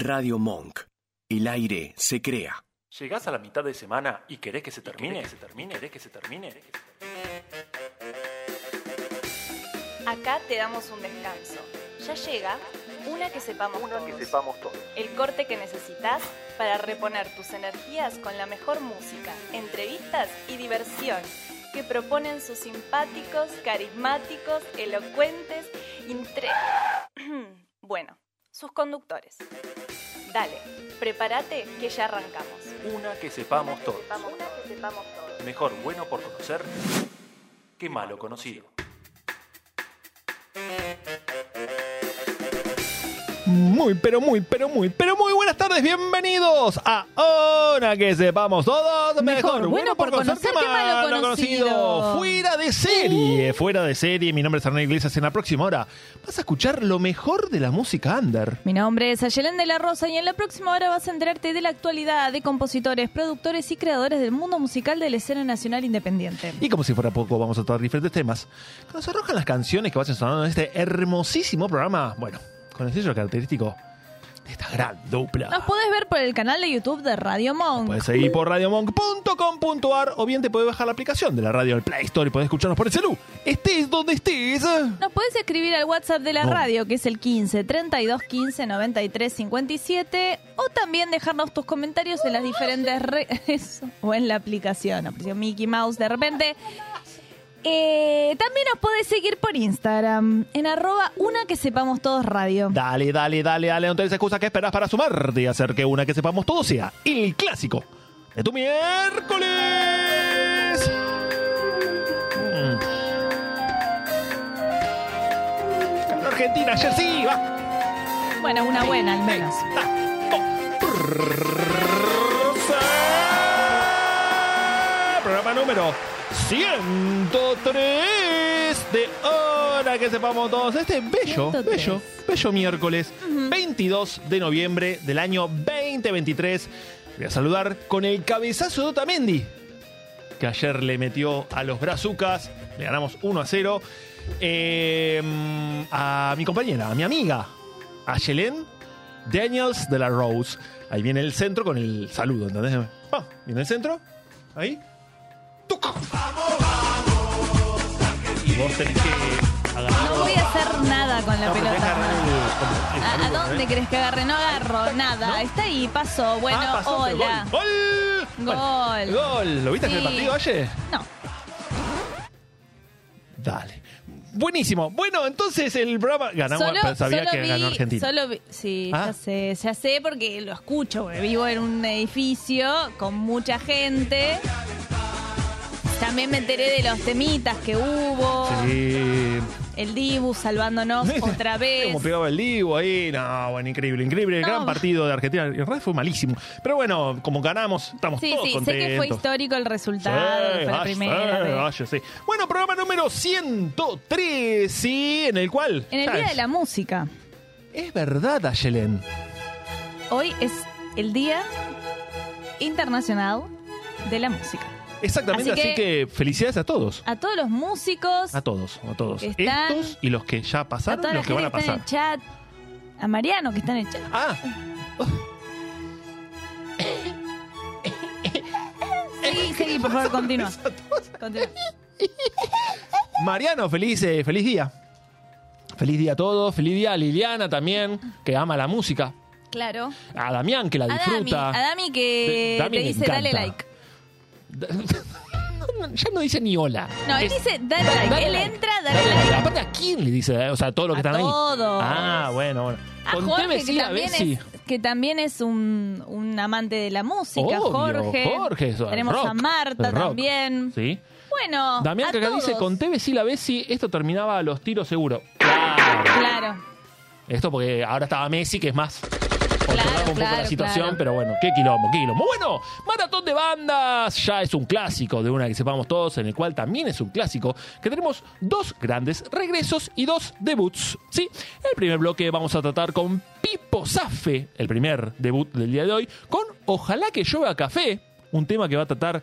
Radio Monk. El aire se crea. ¿Llegás a la mitad de semana y querés que se termine? ¿Que se termine? ¿Querés que se termine? Acá te damos un descanso. Ya llega una que sepamos Una todos. que sepamos todos. El corte que necesitas para reponer tus energías con la mejor música, entrevistas y diversión que proponen sus simpáticos, carismáticos, elocuentes, intre... bueno, sus conductores. Dale, prepárate que ya arrancamos. Una que sepamos todos. Una que sepamos todos. Mejor bueno por conocer que malo conocido. Muy, pero muy, pero muy, pero muy buenas tardes, bienvenidos a Una que sepamos todos. Mejor, bueno por conocer que malo conocido. Fuera de serie, fuera de serie. Mi nombre es Hernán Iglesias. En la próxima hora vas a escuchar lo mejor de la música under. Mi nombre es Ayelén de la Rosa y en la próxima hora vas a enterarte de la actualidad de compositores, productores y creadores del mundo musical de la escena nacional independiente. Y como si fuera poco, vamos a tratar diferentes temas. Que nos arrojan las canciones que vas sonando en este hermosísimo programa. Bueno, con el sello característico de esta gran dupla. Nos podés ver por el canal de YouTube de Radio Monk. Puedes seguir por radiomonk.com.ar o bien te puedes bajar la aplicación de la radio del Play Store y podés escucharnos por el celu. Estés donde estés. Nos podés escribir al WhatsApp de la No. radio, que es el 15 32 15 93 57, o también dejarnos tus comentarios en las diferentes redes o en la aplicación, apareció Mickey Mouse de repente. Eh, también nos podés seguir por Instagram, en arroba una que sepamos todos radio. Dale, dale, dale, dale. No tenés excusa que esperas para sumarte y hacer que una que sepamos todo sea el clásico de tu miércoles. Mm. Argentina, ayer sí, va. Bueno, una buena al menos. Programa número 103 de Hora que sepamos todos. Este bello, 103. bello, bello miércoles 22 de noviembre del año 2023. Voy a saludar con el cabezazo de Otamendi, que ayer le metió a los Brazucas. Le ganamos 1 a 0. Eh, a mi compañera, a mi amiga, a Yelén Daniels de la Rose. Ahí viene el centro con el saludo, ¿entendés? Ah, viene el centro. Ahí. Y vos tenés que agarrar. No voy a hacer nada con la No, pelota. agarrar el- el ¿A, a saludo, dónde ¿eh? crees que agarre? No agarro nada. Está ahí, pasó. Bueno, Ah, pasó, pero hola. Gol. Gol. Gol. Gol. ¿Lo viste en el Sí. partido ayer? No. Dale. Buenísimo. Bueno, entonces el programa ganamos, Solo, pero sabía solo que vi, ganó Argentina. Solo vi- sí, Ah. ya sé, ya sé porque lo escucho, porque vivo en un edificio con mucha gente. También me enteré de los temitas que hubo. Sí. El Dibu salvándonos otra vez. Como pegaba el Dibu ahí, no, bueno, increíble, increíble. No. Gran partido de Argentina. En realidad fue malísimo. Pero bueno, como ganamos, estamos Sí, todos sí, sé contentos. que fue histórico el resultado. Sí, fue la primera. vaya, sí. Bueno, programa número 103, sí, en el cual... En el Día de la Música. Es verdad, Ayelen. Hoy es el Día Internacional de la Música. Exactamente, así Así que... que- felicidades a todos. A todos los músicos, A todos, a todos. Están- Estos y los que ya pasaron los que van a que está en pasar. el chat, a Mariano que está en el chat. Ah, Seguí, seguí, por favor, continúa. Continúa. Mariano, feliz, eh, feliz día. Feliz día a todos. Feliz día a Liliana también, que ama la música. Claro. A Damián, que la A Dami, disfruta. a Dami que Dami te le dice dale encanta. ya no dice ni hola. No, él Es- dice dale Dale, dale Él entra, dale Dale. Aparte, ¿a quién le dice? eh? O sea, a todos los que A están ahí. todos. Ah, bueno, bueno. A Con Jorge, TV que sí, la también, Bessi. es, que también es un, un amante de la música, Obvio, Jorge. Jorge, eso, Tenemos rock, a Marta rock. también. Sí. Bueno, Damián a que acá dice, con TV sí la Bessi, esto terminaba a los tiros seguro. Claro. Claro. Esto porque ahora estaba Messi, que es más un poco la situación, claro. pero bueno, qué quilombo, qué quilombo. Bueno, Maratón de Bandas ya es un clásico de una que sepamos todos, en el cual también es un clásico, que tenemos dos grandes regresos y dos debuts. Sí, el primer bloque vamos a tratar con Pipo Zafe, el primer debut del día de hoy, con Ojalá que llueva café, un tema que va a tratar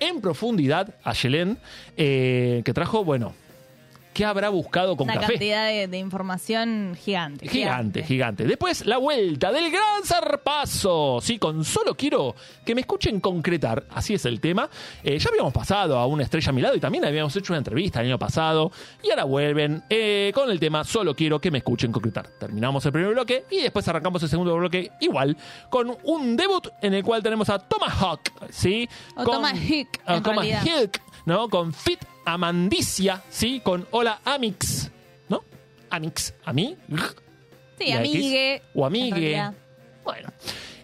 en profundidad a Yelén, eh, que trajo, bueno, qué habrá buscado con Una café. cantidad de, de información gigante. Gigante, gigante. Después la vuelta del gran zarpazo. Sí, con solo quiero que me escuchen concretar. Así es el tema. Eh, ya habíamos pasado a una estrella a mi lado y también habíamos hecho una entrevista el año pasado. Y ahora vuelven eh, con el tema solo quiero que me escuchen concretar. Terminamos el primer bloque y después arrancamos el segundo bloque igual con un debut en el cual tenemos a Tomahawk. ¿sí? O Con- Tomahawk, realidad. Tomahawk, ¿no? Con Fit Amandicia, ¿sí? Con Hola Amix, ¿no? Amix, a mí. Sí, X, amigue. O amigue. Bueno.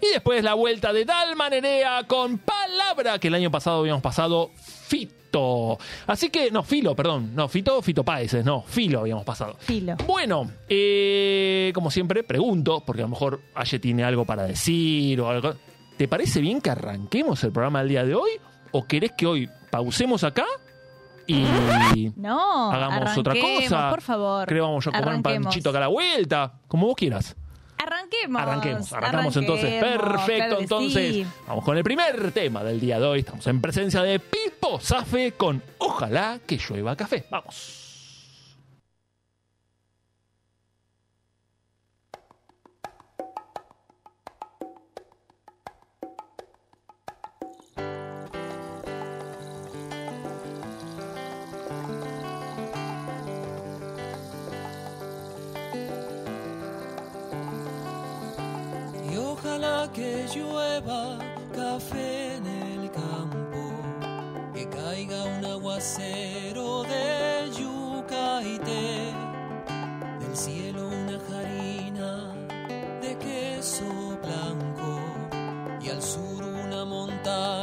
Y después la vuelta de Dalma Nerea con Palabra, que el año pasado habíamos pasado Fito. Así que, no, Filo, perdón. No, Fito, Fito Páez, no, Filo habíamos pasado. Filo. Bueno, eh, como siempre, pregunto, porque a lo mejor Aye tiene algo para decir o algo. ¿Te parece bien que arranquemos el programa del día de hoy? ¿O querés que hoy pausemos acá y No, hagamos otra arranquemos, cosa? por favor. Creo vamos a comer un Arranquemos. panchito acá a la vuelta, como vos quieras. Arranquemos. Arranquemos, arrancamos entonces. Arranquemos, Perfecto, claro entonces sí. vamos con el primer tema del día de hoy. Estamos en presencia de Pipo Zafe con Ojalá que llueva café. Vamos. Que llueva café en el campo, que caiga un aguacero de yuca y té, del cielo una harina de queso blanco y al sur una montaña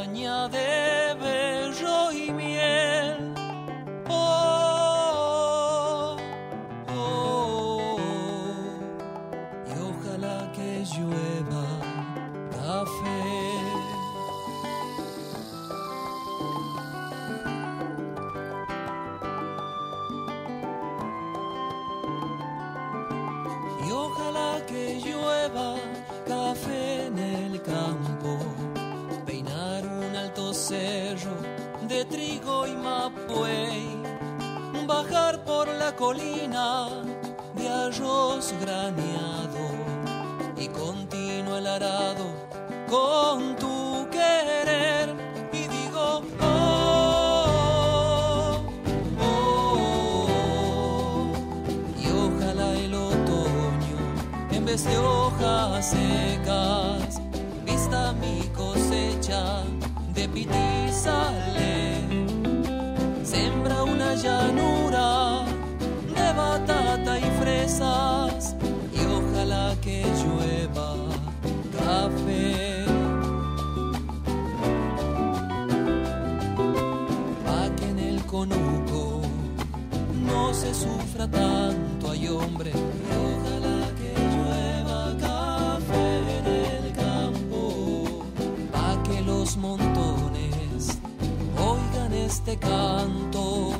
colina de arroz graneado y continuo el arado con tu querer. Y digo oh, oh, y ojalá el otoño en vez de hojas secas vista mi cosecha de pitizale sembra una llanura y ojalá que llueva café. Pa' que en el conuco no se sufra tanto, hay hombre. Y ojalá que llueva café en el campo, pa' que los montones oigan este canto.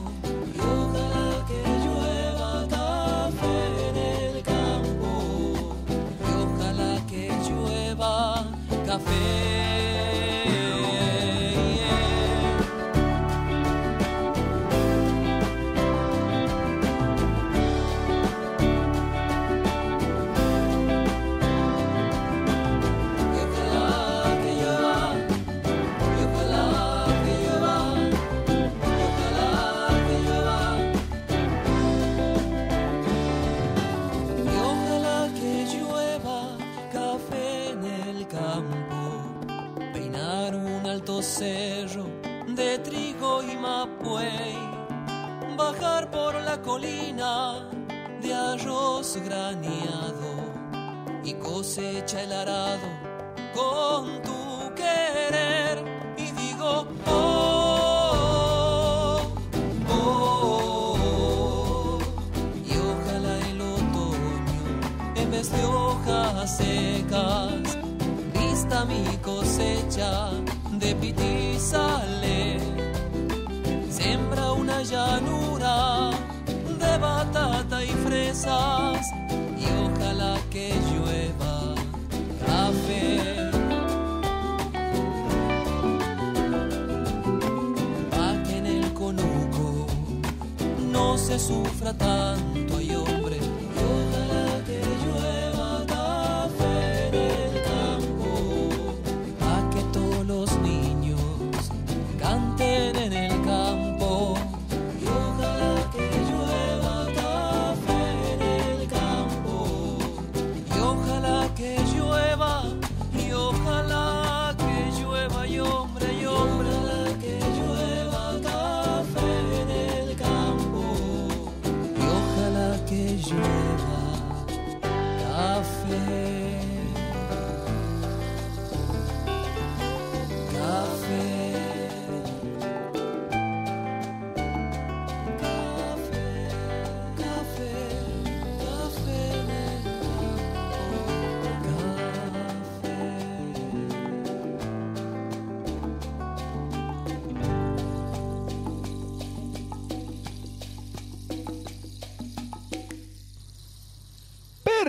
Colina de arroz graneado y cosecha el arado con tu querer y digo oh, oh, y ojalá el otoño en vez de hojas secas vista mi cosecha de pitizale sembra una llanura batata y fresas y ojalá que llueva café. Pa' que en el conuco no se sufra tanto,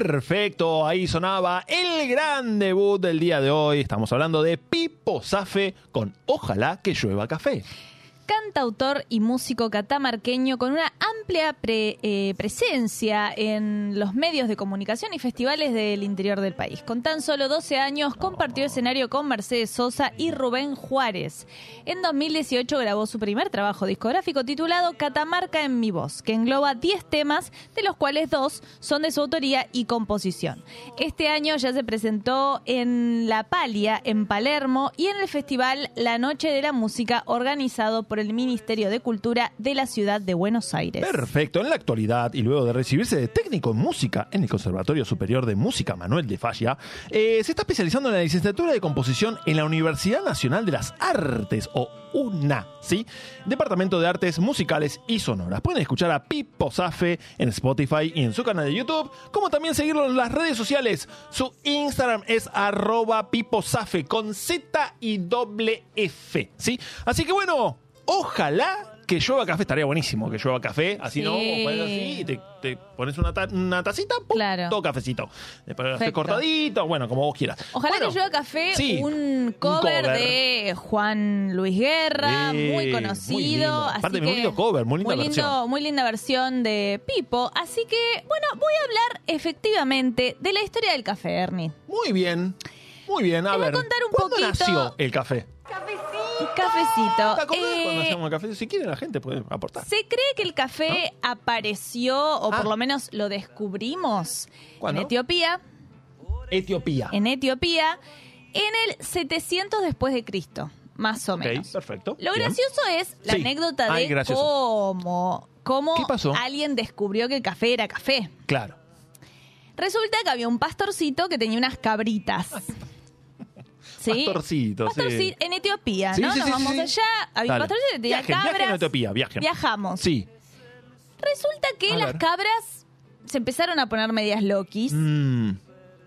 Perfecto, ahí sonaba el gran debut del día de hoy. Estamos hablando de Pipo Zafe con Ojalá que llueva café. Cantautor y músico catamarqueño con una amplia eh, presencia en los medios de comunicación y festivales del interior del país. Con tan solo 12 años compartió escenario con Mercedes Sosa y Rubén Juárez. En 2018 grabó su primer trabajo discográfico titulado Catamarca en mi voz, que engloba 10 temas, de los cuales dos son de su autoría y composición. Este año ya se presentó en La Palia, en Palermo, y en el festival La Noche de la Música, organizado por el Ministerio de Cultura de la ciudad de Buenos Aires. Perfecto, en la actualidad y luego de recibirse de técnico en música en el Conservatorio Superior de Música Manuel de Falla, eh, se está especializando en la licenciatura de composición en la Universidad Nacional de las Artes, o UNA, ¿sí? Departamento de Artes Musicales y Sonoras. Pueden escuchar a Pipo Zafe en Spotify y en su canal de YouTube, como también seguirlo en las redes sociales. Su Instagram es arroba Pipo Zafe con Z y doble F, ¿sí? Así que bueno, ojalá que llueva café, estaría buenísimo que llueva café, así no, Sí. pones así y te, te pones una, ta- una tacita, ¡pum! Claro. todo cafecito. Después haces Perfecto. cortadito, bueno, como vos quieras. Ojalá Bueno, que llueva café, sí, un, cover cover. de Juan Luis Guerra, Sí, muy muy conocido. lindo. así Aparte, que muy lindo cover, muy linda lindo- versión. muy linda versión de Pipo. Así que, bueno, voy a hablar efectivamente de la historia del café, Ernie. Muy bien, muy bien. A Te voy a ver, contar un ¿cuándo poquito- nació el café? Cafecito. ¿Te acordás Eh, cuando hacíamos el café? Si quiere la gente puede aportar. Se cree que el café apareció, o Ah. por lo menos lo descubrimos, ¿Cuándo? en Etiopía. Etiopía. En Etiopía, en el 700 después de Cristo, más o Ok, menos. perfecto. Lo Bien. gracioso es la Sí. anécdota Ay, de gracioso. cómo, cómo ¿Qué pasó? alguien descubrió que el café era café. Claro. Resulta que había un pastorcito que tenía unas cabritas. ¿Sí? Pastorcito, sí. En Etiopía, Sí, ¿no? sí, Nos sí, vamos sí. allá, había Dale. tenía Viajen, cabras. viajen a Etiopía, viajen. Viajamos. Sí. Resulta que A las ver. cabras se empezaron a poner medias loquis. Mm,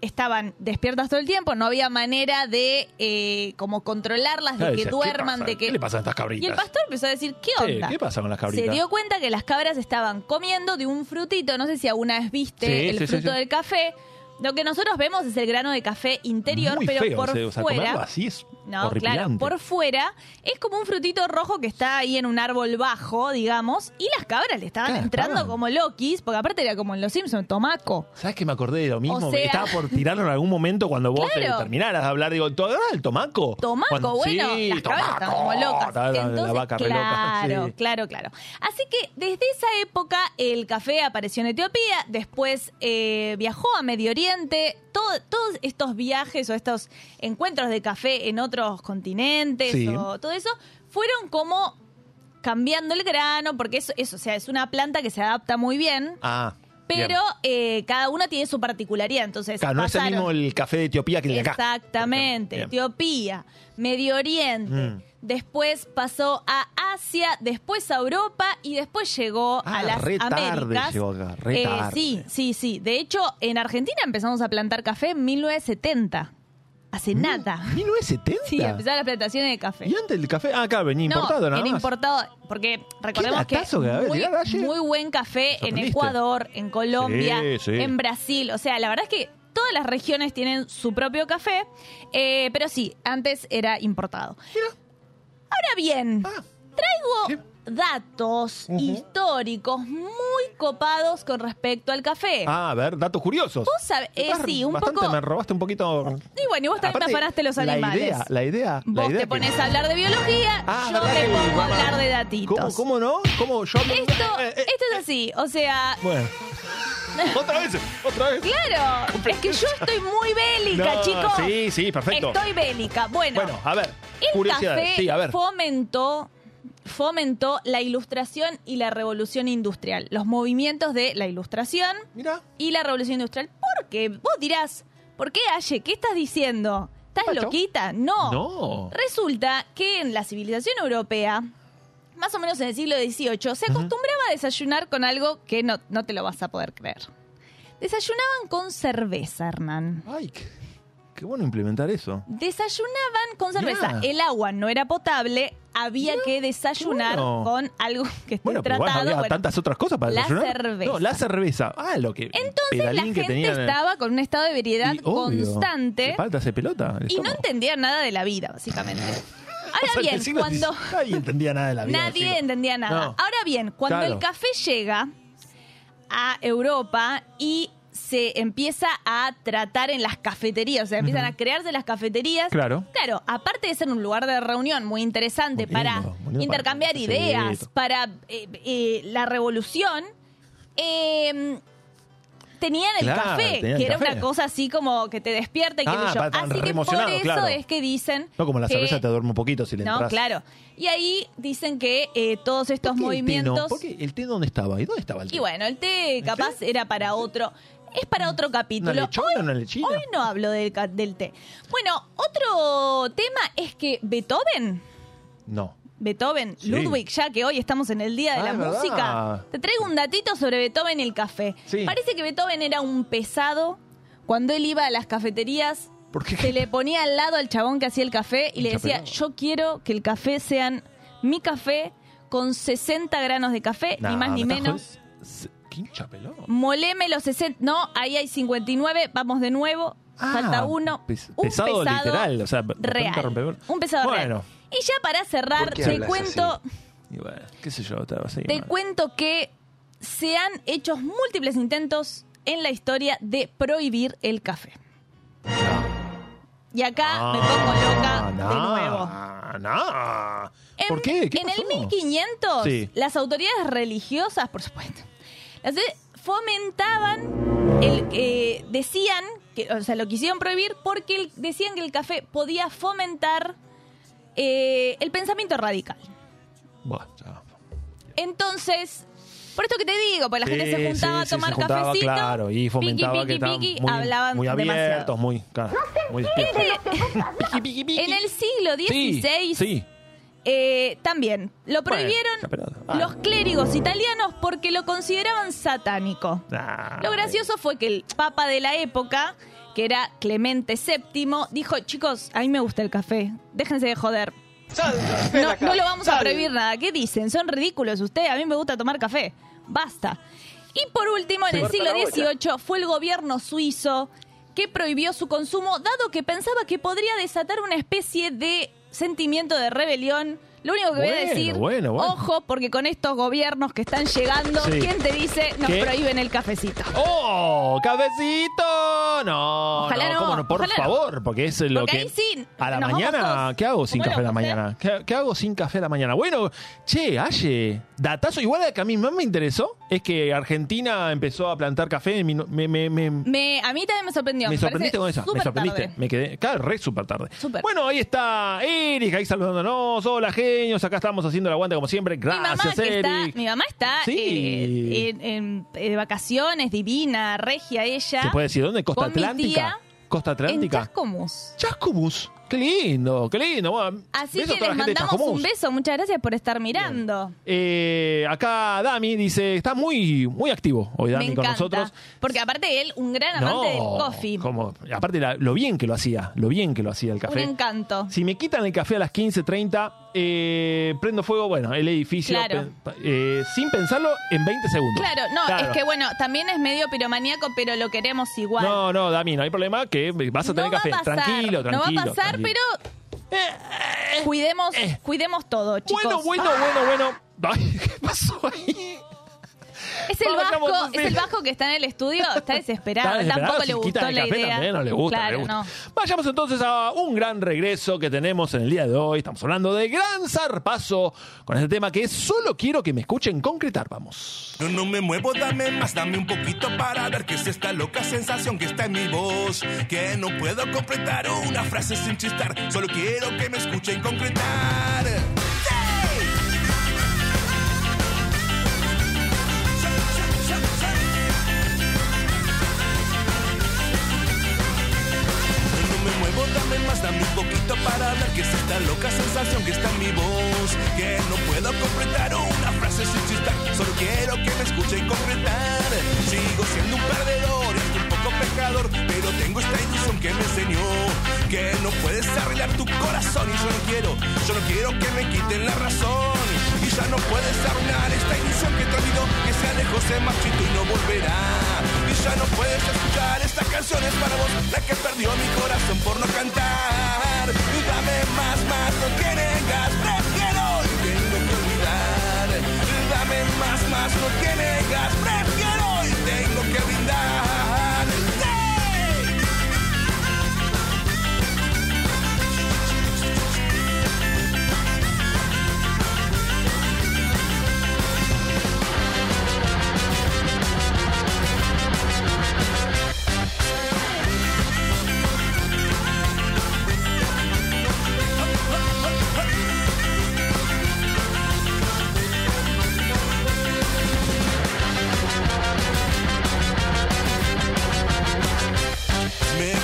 estaban despiertas todo el tiempo, no había manera de eh, como controlarlas, de que decía, ¿qué duerman, pasa? de que... ¿Qué le pasa a estas cabritas? Y el pastor empezó a decir, ¿qué Sí, onda? ¿Qué pasa con las cabritas? Se dio cuenta que las cabras estaban comiendo de un frutito, no sé si alguna vez viste Sí, el sí, sí, fruto sí. del café. Lo que nosotros vemos es el grano de café interior, Muy pero feo, por ese, o sea, comerlo fuera... así es No, claro, por fuera es como un frutito rojo que está ahí en un árbol bajo, digamos, y las cabras le estaban Claro, entrando estaban. como loquis, porque aparte era como en Los Simpsons, tomaco. ¿Sabes que me acordé de lo mismo? O sea- estaba por tirarlo en algún momento cuando vos Claro. eh, terminaras de hablar. Digo, ¿tú agarrás el tomaco? Tomaco, Cuando- bueno, sí, las cabras estaban como locas. Estaba la- vaca re loca, claro, sí. claro, claro. Así que desde esa época el café apareció en Etiopía, después eh, viajó a Medio Oriente, todo- todos estos viajes o estos encuentros de café en otros continentes Sí. o todo eso fueron como cambiando el grano, porque eso, eso, o sea, es una planta que se adapta muy bien. Ah, Pero eh, cada una tiene su particularidad, entonces Claro, no es el pasaron- mismo el café de Etiopía que el de acá. Exactamente. Bien. Etiopía, Medio Oriente. Mm. Después pasó a Asia, después a Europa y después llegó Ah, a las re tarde Américas. Eh, llegó acá, re tarde. sí, sí, sí. De hecho, en Argentina empezamos a plantar café en 1970. Hace nada. ¿1970? Sí, empezaron las plantaciones de café. ¿Y antes el café? Ah, acá venía importado no, nada más. importado, porque recordemos que debe muy, tirar ayer. muy buen café en Sorprendiste. Ecuador, en Colombia, Sí, sí. en Brasil. O sea, la verdad es que todas las regiones tienen su propio café, eh, pero sí, antes era importado. Ahora bien, Ah, traigo datos históricos muy copados con respecto al café. Ah, a ver, datos curiosos. Vos sabés, eh, sí, un bastante, poco. me robaste un poquito. Y bueno, y vos también Aparte, afanaste los la animales. idea, la idea, la Vos idea te que- pones a hablar de biología, Ah, yo ¿verdad te pongo a hablar de datitos. ¿Cómo, cómo no? ¿Cómo yo Esto, Eh, eh, esto es así, o sea, Bueno. otra vez, otra vez. claro, es que yo estoy muy bélica, No, chicos. Sí, sí, perfecto. Estoy bélica. Bueno, Bueno, a ver, el café Sí, a ver. fomentó fomentó la ilustración y la revolución industrial, los movimientos de la ilustración y la revolución industrial. ¿Por qué? Vos dirás, ¿por qué, Aye? ¿Qué estás diciendo? ¿Estás Pacho. loquita? No. No. Resulta que en la civilización europea, más o menos en el siglo XVIII, se acostumbraba a desayunar con algo que no, no te lo vas a poder creer. Desayunaban con cerveza, Hernán. Ay, qué, qué bueno implementar eso. Desayunaban con cerveza. El agua no era potable, había que desayunar bueno. con algo que esté Bueno, pero tratado. había bueno, tantas otras cosas para la desayunar. cerveza. No, la cerveza. Ah, lo que. Entonces la gente tenían. estaba con un estado de ebriedad Y, obvio, constante ¿qué falta hace pelota. el y no entendía nada de la vida, básicamente. O Ahora sea, bien, cuando... Nadie entendía nada de la vida. Nadie entendía nada. No. Ahora bien, cuando Claro. el café llega a Europa y se empieza a tratar en las cafeterías, o sea, empiezan a crearse las cafeterías. Claro. Claro, aparte de ser un lugar de reunión muy interesante Muy para lindo, muy lindo intercambiar para- ideas, sí. para eh, eh, la revolución, eh, tenían el Claro, café, tenían que el era café. una cosa así como que te despierta y qué Ah, yo. Así que por eso claro. es que dicen No, como la que- cerveza te duerme un poquito si le no, entras. claro. Y ahí dicen que eh, todos estos ¿Por qué el té no? movimientos. ¿Por qué el té dónde estaba? ¿Y dónde estaba el té? Y bueno, el té capaz era para otro. Es para otro capítulo. ¿Una lechona, hoy, lechina? hoy no hablo del, del té. Bueno, otro tema es que Beethoven, No. Beethoven, Sí. Ludwig, ya que hoy estamos en el Día de Ah, la verdad. Música, te traigo un datito sobre Beethoven y el café. Sí. Parece que Beethoven era un pesado. Cuando él iba a las cafeterías, se le ponía al lado al chabón que hacía el café y le decía, yo quiero que el café sean mi café con 60 granos de café, Nah, ni más ni menos. Jodiendo. Se- ¿Qué hincha pelón? Moleme los 60. No, ahí hay 59. Vamos de nuevo. Ah, Falta uno. pes- un pesado literal, o sea, real. Un pesado Bueno. real. Y ya para cerrar, ¿Por qué te cuento, Y bueno, qué sé yo, te mal. cuento que se han hecho múltiples intentos en la historia de prohibir el café. Y acá me pongo loca de nuevo. No. En, ¿Por qué? ¿Qué en pasó? el 1500, Sí. las autoridades religiosas, por supuesto, las fomentaban, el, eh, decían, que, o sea, lo quisieron prohibir porque el- decían que el café podía fomentar eh, el pensamiento radical. Buah, ya. Entonces, por esto que te digo, pues la Sí, gente se juntaba sí, a sí, tomar se juntaba, cafecito. Claro, y fomentaba piqui, piqui, piqui, muy, hablaban muy abiertos, demasiado. muy, claro, muy piqui, piqui. En el siglo Sí, XVI, sí. Eh, también lo prohibieron pero- ah. los clérigos italianos porque lo consideraban satánico. Ah, Lo gracioso fue que el papa de la época, que era Clemente VII, dijo, chicos, a mí me gusta el café, déjense de joder. No, no lo vamos a prohibir nada. ¿Qué dicen? Son ridículos ustedes, a mí me gusta tomar café. Basta. Y por último, en el siglo XVIII fue el gobierno suizo que prohibió su consumo, dado que pensaba que podría desatar una especie de sentimiento de rebelión. Lo único que voy a decir, bueno, bueno. ojo, porque con estos gobiernos que están llegando, Sí. ¿quién te dice nos ¿Qué? prohíben el cafecito? ¡Oh! ¡Cafecito! No, Ojalá no, ¿cómo no? Por ojalá no. favor, porque es lo Porque que. ahí sí, A la mañana, ¿qué hago sin café a la ¿eh? mañana? ¿Qué, qué hago sin café a la mañana? Bueno, che, Aye, datazo. Igual que a mí más me interesó es que Argentina empezó a plantar café. Me, me, me, me- Me, a mí también me sorprendió. me sorprendiste con esa. Me sorprendiste. tarde. Me quedé. Claro, re súper tarde. Bueno, ahí está Eric, ahí saludándonos. Hola, Acá estamos haciendo el aguante como siempre. Mi mamá, Gracias, está, mi mamá está Sí. eh, en, en- de vacaciones, divina, regia ella. ¿Se puede decir dónde? ¿Costa Atlántica? ¿Costa En Atlántica? Chascomús. Chascomús. Qué lindo, qué lindo. Bueno, Así que les mandamos un beso. Muchas gracias por estar mirando. Eh, acá Dami dice, está muy, muy activo hoy Dami Me con encanta. nosotros. Porque aparte él, un gran amante del coffee. como- aparte la- lo bien que lo hacía, lo bien que lo hacía el Un café. encanto. Si me quitan el café a las 15.30, eh, prendo fuego, bueno, el edificio, Claro. eh, sin pensarlo, en 20 segundos. Claro, no, Claro. es que bueno, también es medio piromaníaco, pero lo queremos igual. No, no, Dami, no hay problema, que vas a tener No va café. a pasar, tranquilo, tranquilo. No va a pasar, tranquilo. Pero cuidemos, cuidemos todo, chicos. Bueno, bueno, bueno, bueno. Ay, ¿qué pasó ahí? Es el Vayamos vasco, es el vasco que está en el estudio, está desesperado. Está desesperada, Tampoco le gustó el la café idea. también, no le gusta, Claro, le gusta. no. Vayamos entonces a un gran regreso que tenemos en el día de hoy. Estamos hablando de gran zarpazo con este tema que es solo quiero que me escuchen concretar. Vamos. No, no me muevo, dame más, dame un poquito para ver qué es esta loca sensación que está en mi voz. Que no puedo completar una frase sin chistar, solo quiero que me escuchen concretar. Un poquito para ver qué es esta loca sensación que está en mi voz. Que no puedo completar una frase sin chistar, solo quiero que me escuchen concretar. Sigo siendo un perdedor pecador, pero tengo esta ilusión que me enseñó que no puedes arreglar tu corazón y yo no quiero, yo no quiero que me quiten la razón. Y ya no puedes arruinar esta ilusión que te olvidó, que se alejó, se marchito y no volverá. Y ya no puedes escuchar esta canción es para vos, la que perdió mi corazón por no cantar. Dame más, más, no tienes prefiero y tengo que olvidar. Dame más, más, no tienes prefiero y tengo que brindar.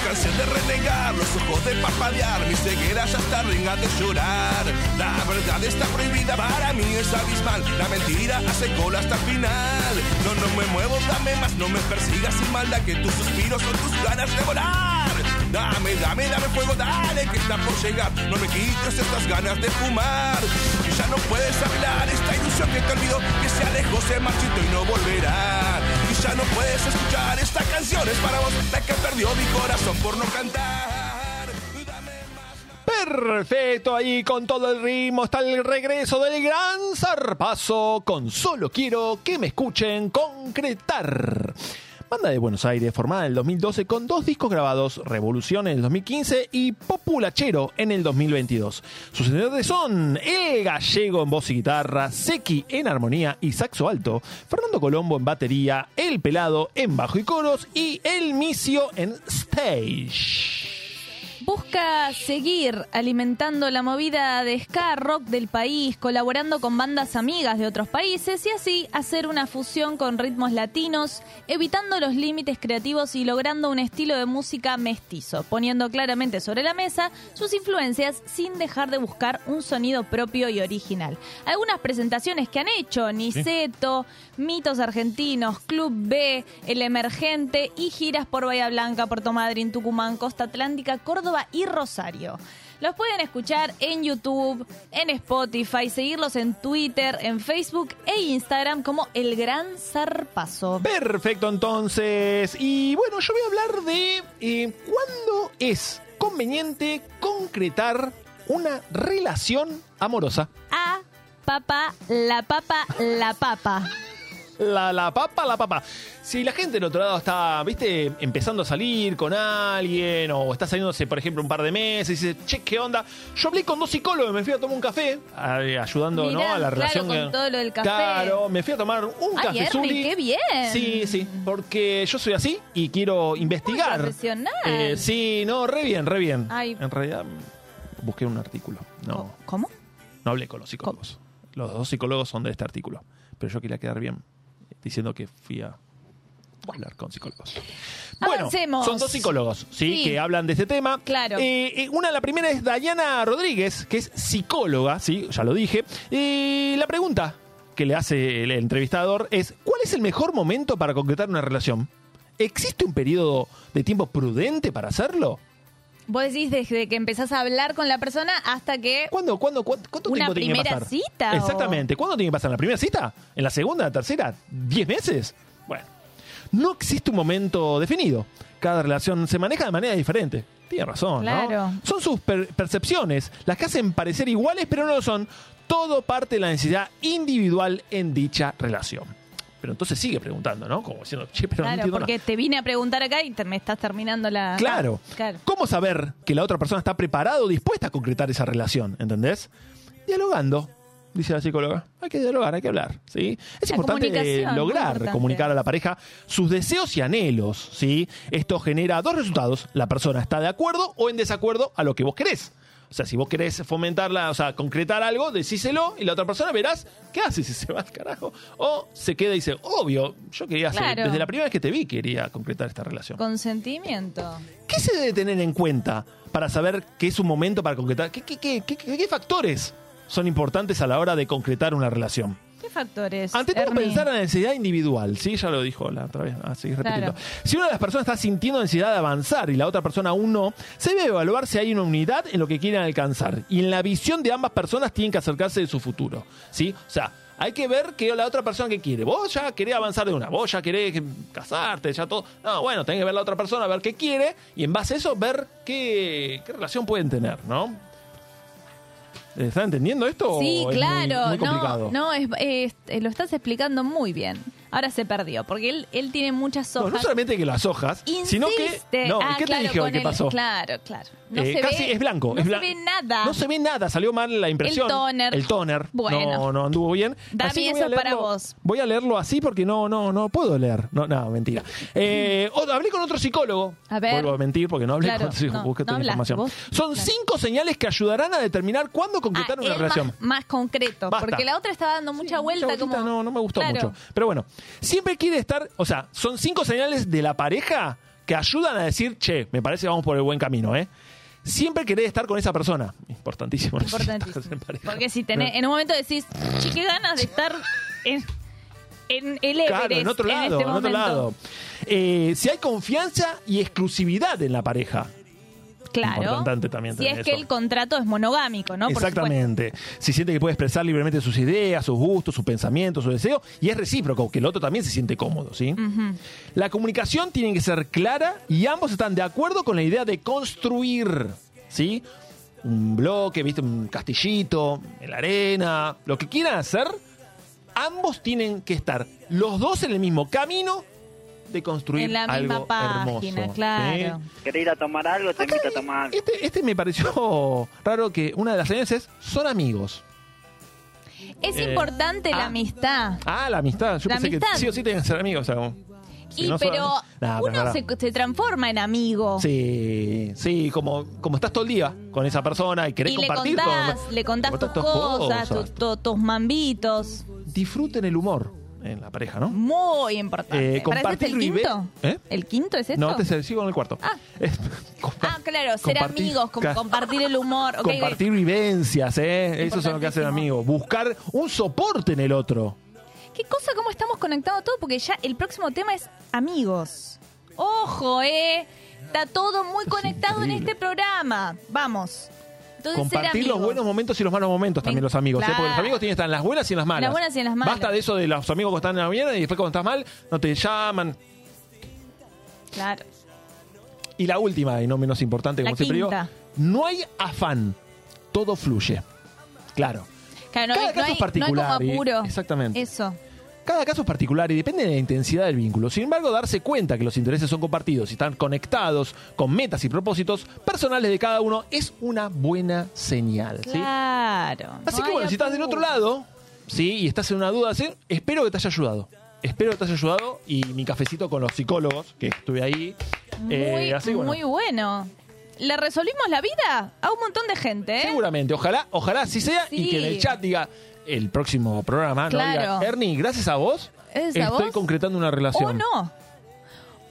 Cansé de renegar, los ojos de parpadear, mi ceguera ya está ringa de llorar. La verdad está prohibida, para mí es abismal. La mentira hace cola hasta el final. No, no me muevo, dame más, no me persigas sin maldad, que tus suspiros son tus ganas de volar. Dame, dame, dame fuego, dale, que está por llegar. No me quites estas ganas de fumar. Ya no puedes hablar esta ilusión que te olvidó, que se alejó, se marchito y no volverá. Ya no puedes escuchar esta canción, es para vos, la que perdió mi corazón por no cantar. Perfecto, ahí con todo el ritmo está el regreso del gran zarpazo con Solo quiero que me escuchen concretar. Banda de Buenos Aires formada en el 2012 con dos discos grabados, Revolución en el 2015 y Populachero en el 2022. Sus integrantes son El Gallego en voz y guitarra, Seki en armonía y saxo alto, Fernando Colombo en batería, El Pelado en bajo y coros y El Micio en stage. Busca seguir alimentando la movida de ska rock del país, colaborando con bandas amigas de otros países y así hacer una fusión con ritmos latinos, evitando los límites creativos y logrando un estilo de música mestizo, poniendo claramente sobre la mesa sus influencias sin dejar de buscar un sonido propio y original. Algunas presentaciones que han hecho, Niceto, Mitos Argentinos, Club B, El Emergente y giras por Bahía Blanca, Puerto Madryn, Tucumán, Costa Atlántica, Córdoba y Rosario. Los pueden escuchar en YouTube, en Spotify, seguirlos en Twitter, en Facebook e Instagram como El Gran Zarpazo. Perfecto, entonces. Y bueno, yo voy a hablar de eh, cuándo es conveniente concretar una relación amorosa. A papa, la papa, la papa. La, la papa, la papa. Si la gente del otro lado está, viste, empezando a salir con alguien o está saliéndose, por ejemplo, un par de meses y dice, che, ¿qué onda? Yo hablé con dos psicólogos, me fui a tomar un café, ayudando ¿no? A la claro, relación. con que- todo lo del café. Claro, me fui a tomar un Ay, café Ernie, qué bien. Sí, sí, porque yo soy así y quiero investigar. profesional. Eh, sí, no, re bien, re bien. Ay. En realidad, busqué un artículo. No, ¿Cómo? no hablé con los psicólogos. Los dos psicólogos son de este artículo. Pero yo quería quedar bien diciendo que fui a hablar con psicólogos. Bueno, Avancemos. son dos psicólogos, ¿sí? Sí. Que hablan de este tema. Claro. Eh, eh, una, la primera es Dayana Rodríguez, que es psicóloga, ¿sí? Ya lo dije. Y la pregunta que le hace el entrevistador es, ¿cuál es el mejor momento para concretar una relación? ¿Existe un periodo de tiempo prudente para hacerlo? Vos decís desde que empezás a hablar con la persona hasta que... ¿Cuándo, cuándo, cuánto, cuánto ¿Una tiempo tiene que primera pasar? cita o- Exactamente. ¿Cuándo tiene que pasar? ¿En la primera cita? ¿En la segunda? ¿En la tercera? ¿Diez meses? Bueno, no existe un momento definido. Cada relación se maneja de manera diferente. Tiene razón, Claro. ¿no? Son sus per- percepciones, las que hacen parecer iguales, pero no lo son. Todo parte de la necesidad individual en dicha relación. Pero entonces sigue preguntando, ¿no? Como diciendo, che, pero no Claro, entiendo porque nada. te vine a preguntar acá y te- me estás terminando la. Claro. Claro. ¿Cómo saber que la otra persona está preparada o dispuesta a concretar esa relación? ¿Entendés? Dialogando, dice la psicóloga. Hay que dialogar, hay que hablar. ¿sí? Es La importante lograr importante. comunicar a la pareja sus deseos y anhelos. ¿sí? Esto genera dos resultados. La persona está de acuerdo o en desacuerdo a lo que vos querés. O sea, si vos querés fomentarla, o sea, concretar algo, decíselo y la otra persona verás qué hace si se va al carajo. O se queda y dice, obvio, yo quería hacer, Claro. desde la primera vez que te vi quería concretar esta relación. Consentimiento. ¿Qué se debe tener en cuenta para saber que es un momento para concretar? ¿Qué, qué- qué- qué- qué factores son importantes a la hora de concretar una relación? ¿Qué factores? Ante todo, Ernie? pensar en la necesidad individual, ¿sí? Ya lo dijo la otra vez, así repitiendo. Claro. Si una de las personas está sintiendo necesidad de avanzar y la otra persona aún no, se debe evaluar si hay una unidad en lo que quieren alcanzar. Y en la visión de ambas personas tienen que acercarse de su futuro, ¿sí? O sea, hay que ver que la otra persona que quiere. Vos ya querés avanzar de una, vos ya querés casarte, ya todo. No, bueno, tenés que ver la otra persona, ver qué quiere y en base a eso ver qué, qué relación pueden tener, ¿no? ¿Están entendiendo esto? Sí, o es muy- claro. muy complicado? no, no, es, es- eh, lo estás explicando muy bien. Ahora se perdió, porque él, él tiene muchas No, hojas. no solamente que las hojas, sino que. Insiste. No, Ah, ¿qué claro, te dije hoy que el- pasó? Claro, claro. No Eh, se casi ve, es blanco. No es se ve nada. No se ve nada, salió mal la impresión. El toner. El toner. Bueno. No, no anduvo bien. Dami, eso es para leerlo- vos. Voy a leerlo así porque no, no, no puedo leer. No, no, mentira. Eh, o- hablé con otro psicólogo. A ver. Vuelvo a mentir porque no hablé Claro, con otro psicólogo. no, Busqué no toda la hablaste, información. vos. Son Claro. cinco señales que ayudarán a determinar cuándo concretar Ah, una relación. Más, más concreto, Basta. porque la otra estaba dando mucha vuelta Mucha como... no, no me gustó mucho. Pero bueno, siempre quiere estar, o sea, son cinco señales de la pareja que ayudan a decir, che, me parece que vamos por el buen camino, ¿eh? Siempre querés estar con esa persona. Importantísimo. Porque si tenés, en un momento decís, che, qué ganas de estar en, en el Everest Claro, en otro lado, este en otro lado. Eh, si hay confianza y exclusividad en la pareja. Claro. Importante también Si es que el contrato es monogámico, ¿no? Por Exactamente. Si siente que puede expresar libremente sus ideas, sus gustos, sus pensamientos, sus deseos, y es recíproco, que el otro también se siente cómodo, ¿sí? La comunicación tiene que ser clara y ambos están de acuerdo con la idea de construir, ¿sí? Un bloque, ¿viste? Un castillito, en la arena, lo que quieran hacer, ambos tienen que estar los dos en el mismo camino de construir En la misma algo página, hermoso, claro. ¿sí? ¿Querés ir a tomar algo? Te invito a tomar algo. Este, este me pareció raro que una de las señales es son amigos. Es Eh, importante la ah. amistad. Ah, la amistad. Yo La pensé amistad. que sí o sí tenían que ser amigos. O sea, como- si y no son- pero Nah, uno pero se, transforma en amigo. Sí, sí, como, como estás todo el día con esa persona y querés y le compartir contás, con- le contás tus contás cosas, cosas. tus- tu- tus mambitos. Disfruten el humor en la pareja, ¿no? Muy importante. Eh, ¿Para ese es el compartir vive- quinto? ¿Eh? ¿El quinto es esto? No, este es el sigo en el cuarto. Ah. Ah, claro, ser amigos, como ca- compartir el humor. Compartir vivencias, ¿eh? Eso es lo que hacen amigos. Buscar un soporte en el otro. ¿Qué cosa, cómo estamos conectados todos? Porque ya el próximo tema es amigos. Ojo, ¿eh? Está todo muy conectado en este programa. Vamos. Entonces, Compartir los buenos momentos y los malos momentos también los amigos. ¿eh? Porque los amigos tienen que estar en las buenas y en las malas. Las buenas y en las malas. Basta de eso de los amigos que están en la bien y después cuando estás mal no te llaman. Claro. Y la última, y no menos importante, como La siempre digo, quinta. no hay afán. Todo fluye. Claro. Claro, no, Cada hay- caso no hay, es particular no hay y- como apuro. exactamente. Eso. Cada caso es particular y depende de la intensidad del vínculo. Sin embargo, darse cuenta que los intereses son compartidos y están conectados con metas y propósitos personales de cada uno es una buena señal. ¿sí? Claro. Así No que bueno, si estás del otro lado, sí, y estás en una duda, ¿sí? espero que te haya ayudado. Espero que te haya ayudado y mi cafecito con los psicólogos, que estuve ahí. eh, Muy, así, bueno, muy bueno. ¿Le resolvimos la vida a un montón de gente, ¿eh? Seguramente, ojalá, ojalá así sea y que en el chat diga el próximo programa, ¿no? Claro. Diga, Ernie, gracias a vos, a estoy vos. concretando una relación. O no.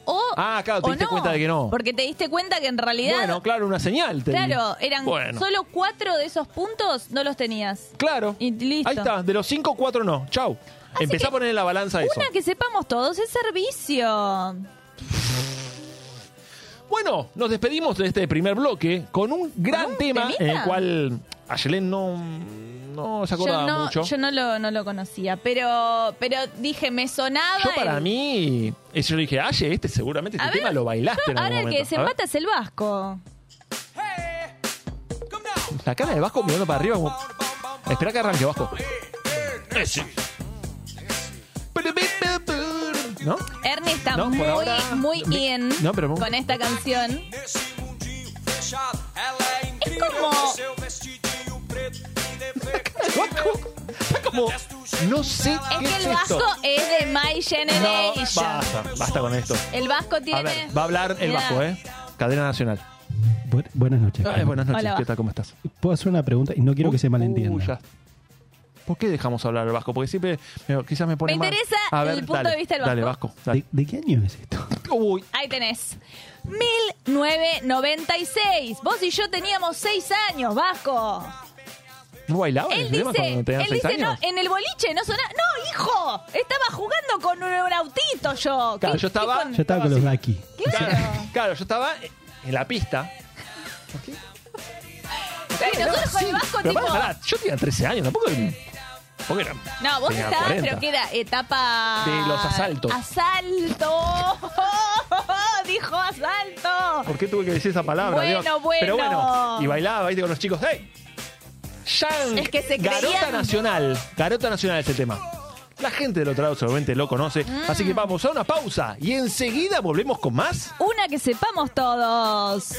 O, Ah, claro, te o diste cuenta de que no. Porque te diste cuenta que en realidad. Bueno, claro, una señal. te claro, eran Bueno. solo cuatro de esos puntos no los tenías. Claro. Y listo. Ahí está, de los cinco, cuatro no. Chau. Empezá a poner en la balanza eso. Una que sepamos todos es servicio. Bueno, nos despedimos de este primer bloque con un gran un tema temita? en el cual Ayelen no, no se acordaba Yo no, mucho. yo no lo, no lo conocía, pero, pero dije, me sonaba. Yo para el- mí, eso yo dije, Aye, este seguramente A este ver, tema lo bailaste yo- en algún Ahora el momento. que se A ver. empata es el vasco. La cara de Vasco mirando para arriba como... Espera que arranque, Vasco. ¿No? Ernie está No, muy, ahora- muy mi- in No, pero- con esta canción. Es como. Está como... No sé Es qué que es el esto. Vasco es de My No, Generation. basta, basta con esto. el Vasco tiene. A ver, va a hablar el. Vasco, ¿eh? Cadena Nacional. Bu- buenas noches. Buenas noches, Hola, ¿qué tal? ¿Cómo estás? Puedo hacer una pregunta y no quiero que se Uh, malentienda. ya. ¿Por qué dejamos hablar al Vasco? Porque siempre me- quizás me pone Me mal. interesa A ver, el punto dale, de vista del Dale, Vasco. Dale. ¿De, de qué año es esto? Uy, Ahí tenés. 1996. Vos y yo teníamos 6 años, Vasco. ¿no bailaba en Él tema dice, cuando él seis dice, no, años? en el boliche no sonaba. No, hijo, estaba jugando con un, un autito yo. Claro, ¿Qué- yo estaba- qué Yo estaba con los Daki. Claro. Claro, yo estaba en la pista. Y nosotros con el Vasco, Pero tipo. pará, yo tenía 13 años, tampoco tampoco era- No, vos estabas, 40. pero que era etapa. De los asaltos. ¡Asalto! Dijo asalto. ¿Por qué tuve que decir esa palabra? Bueno, Dios? bueno. Pero bueno, y bailaba, viste, con los chicos. ¡Hey! Yang, Es que se Garota creían- Nacional. Garota Nacional ese tema. La gente del otro lado seguramente lo conoce. Mm. Así que vamos a una pausa y enseguida volvemos con más. Una que sepamos todos.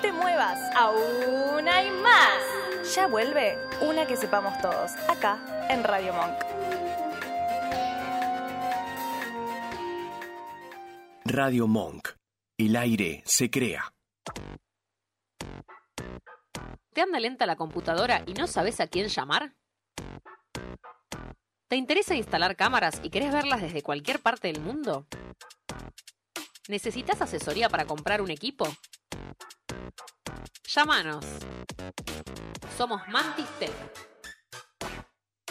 Te muevas. Aún hay más. Ya vuelve una que sepamos todos, acá en Radio Monk. Radio Monk. El aire se crea. ¿Te anda lenta la computadora y no sabes a quién llamar? ¿Te interesa instalar cámaras y querés verlas desde cualquier parte del mundo? ¿Necesitas asesoría para comprar un equipo? Llámanos. Somos Mantis Tech.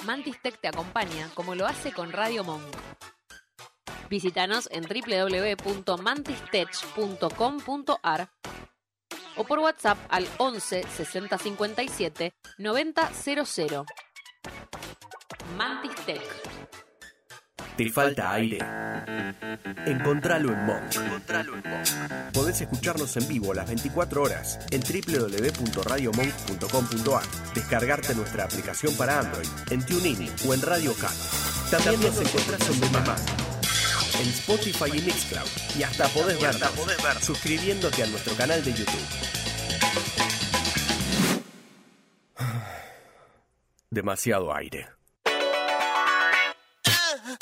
Mantis Tech te acompaña como lo hace con Radio Monk. Visítanos en www.mantistech.com.ar o por WhatsApp al 11 60 57 90 00. Mantis Tech. ¿Te falta aire? Encontralo en Monk. Podés escucharnos en vivo las 24 horas en www.radiomonk.com.ar. Descargarte nuestra aplicación para Android en TuneIn o en Radio Cat. También nos encontrás en Memamás, en Spotify y Mixcloud. Y hasta podés vernos suscribiéndote a nuestro canal de YouTube. Demasiado aire.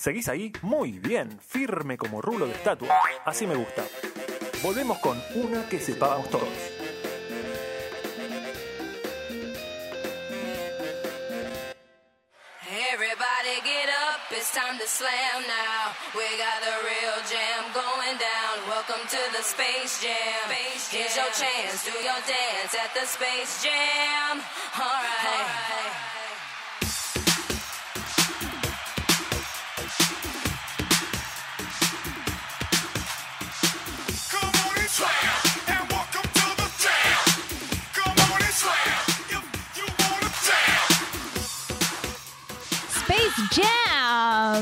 ¿Seguís ahí? Muy bien, firme como rulo de estatua. Así me gusta. Volvemos con una que sepamos todos. Everybody get up It's time to slam now. We got the real jam going down. Welcome to the Space Jam. Here's your chance. Do your dance at the Space Jam. All right.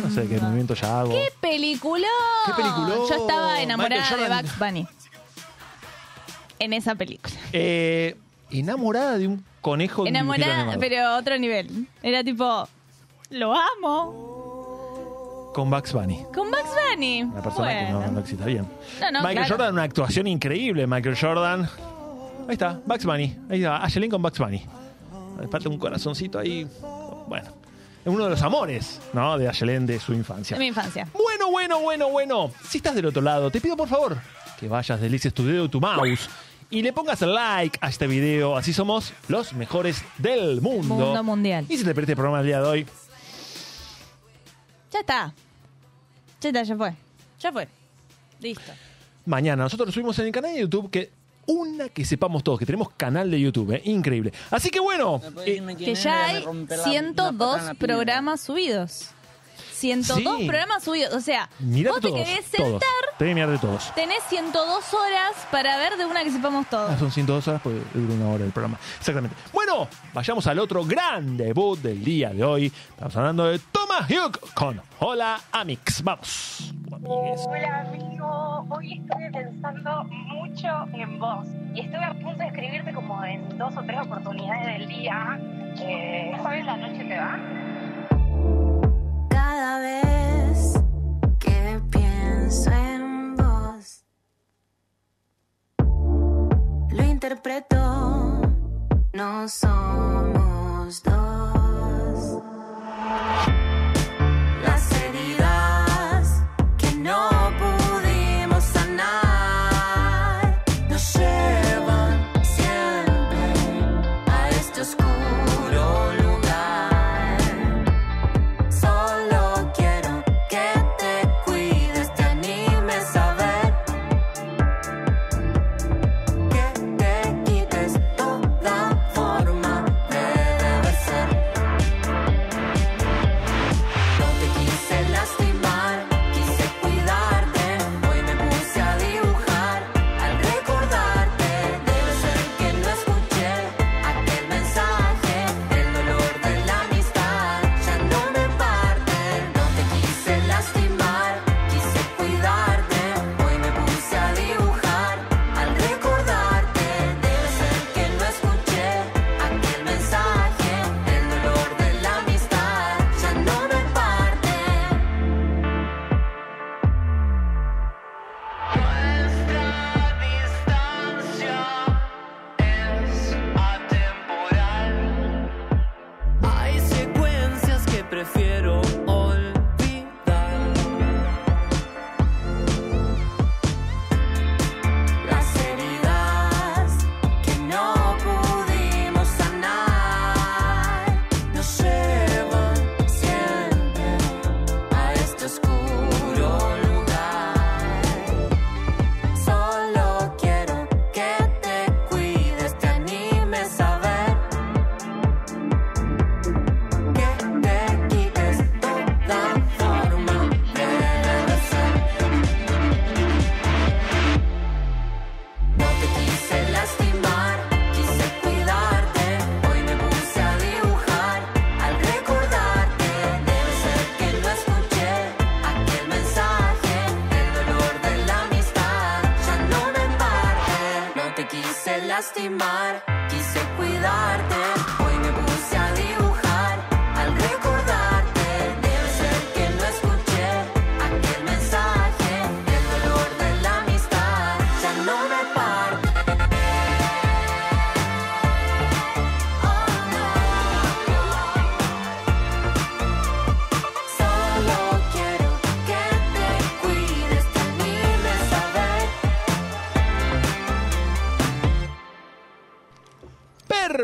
No sé qué movimiento ya hago. ¡Qué peliculón! ¡Qué peliculón! Yo estaba enamorada Michael de Jordan. Bugs Bunny. En esa película. Eh, enamorada de un conejo de un dibujito Enamorada, animado. pero otro nivel. Era tipo, lo amo. Con Bugs Bunny. Con Bugs Bunny. Una persona que no, no existe bien. No, no, Michael claro. Jordan, una actuación increíble. Michael Jordan. Ahí está, Bugs Bunny. Ahí está, Ashley con Bugs Bunny. Le falta un corazoncito ahí. Bueno, uno de los amores, ¿no? De Ashley de su infancia. De mi infancia. Bueno, bueno, bueno, bueno. Si estás del otro lado, te pido por favor que vayas, deslices tu dedo tu mouse y le pongas like a este video. Así somos los mejores del mundo. Mundo mundial. Y si te perdiste el programa del día de hoy, Ya está. Ya está, ya fue. Ya fue. Listo. mañana nosotros lo subimos en el canal de YouTube que una que sepamos todos que tenemos canal de YouTube, ¿eh? increíble. Así que bueno, eh, Que ya hay 102 programas subidos. 102 Sí. programas subidos. O sea, vos te todos, querés todos. sentar, Tenés que mirarte todos. tenés 102 horas para ver de una que sepamos todos. Ah, son 102 horas porque dura una hora el programa. Exactamente. Bueno, vayamos al otro gran debut del día de hoy. Estamos hablando de Thomas Hugh con Hola Amix. Vamos. amigues. Hola amigo, hoy estuve pensando mucho en vos y estuve a punto de escribirte como en dos o tres oportunidades del día. Eh, ¿Sabes la noche te va? Cada vez que pienso en vos, lo interpreto, no somos dos.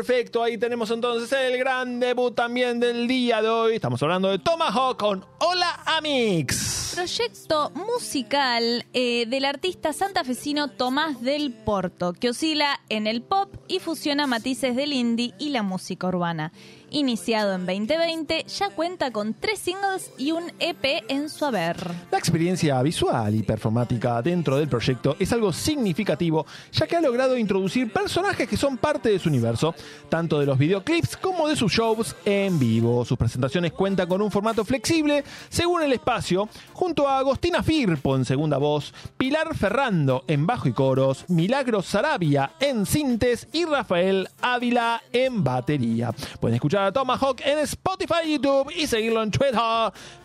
Perfecto, ahí tenemos entonces el gran debut también del día de hoy. Estamos hablando de Tomahawk con Hola Amix. Proyecto musical eh, del artista santafesino Tomás del Porto, que oscila en el pop y fusiona matices del indie y la música urbana. Iniciado en 2020, ya cuenta con tres singles y un EP en su haber. La experiencia visual y performática dentro del proyecto es algo significativo, ya que ha logrado introducir personajes que son parte de su universo, tanto de los videoclips como de sus shows en vivo. Sus presentaciones cuentan con un formato flexible según el espacio, junto a Agostina Firpo en segunda voz, Pilar Ferrando en bajo y coros, Milagros Sarabia en sintes y Rafael Ávila en batería. Pueden escuchar a Tomahawk en Spotify, YouTube y seguirlo en Twitter,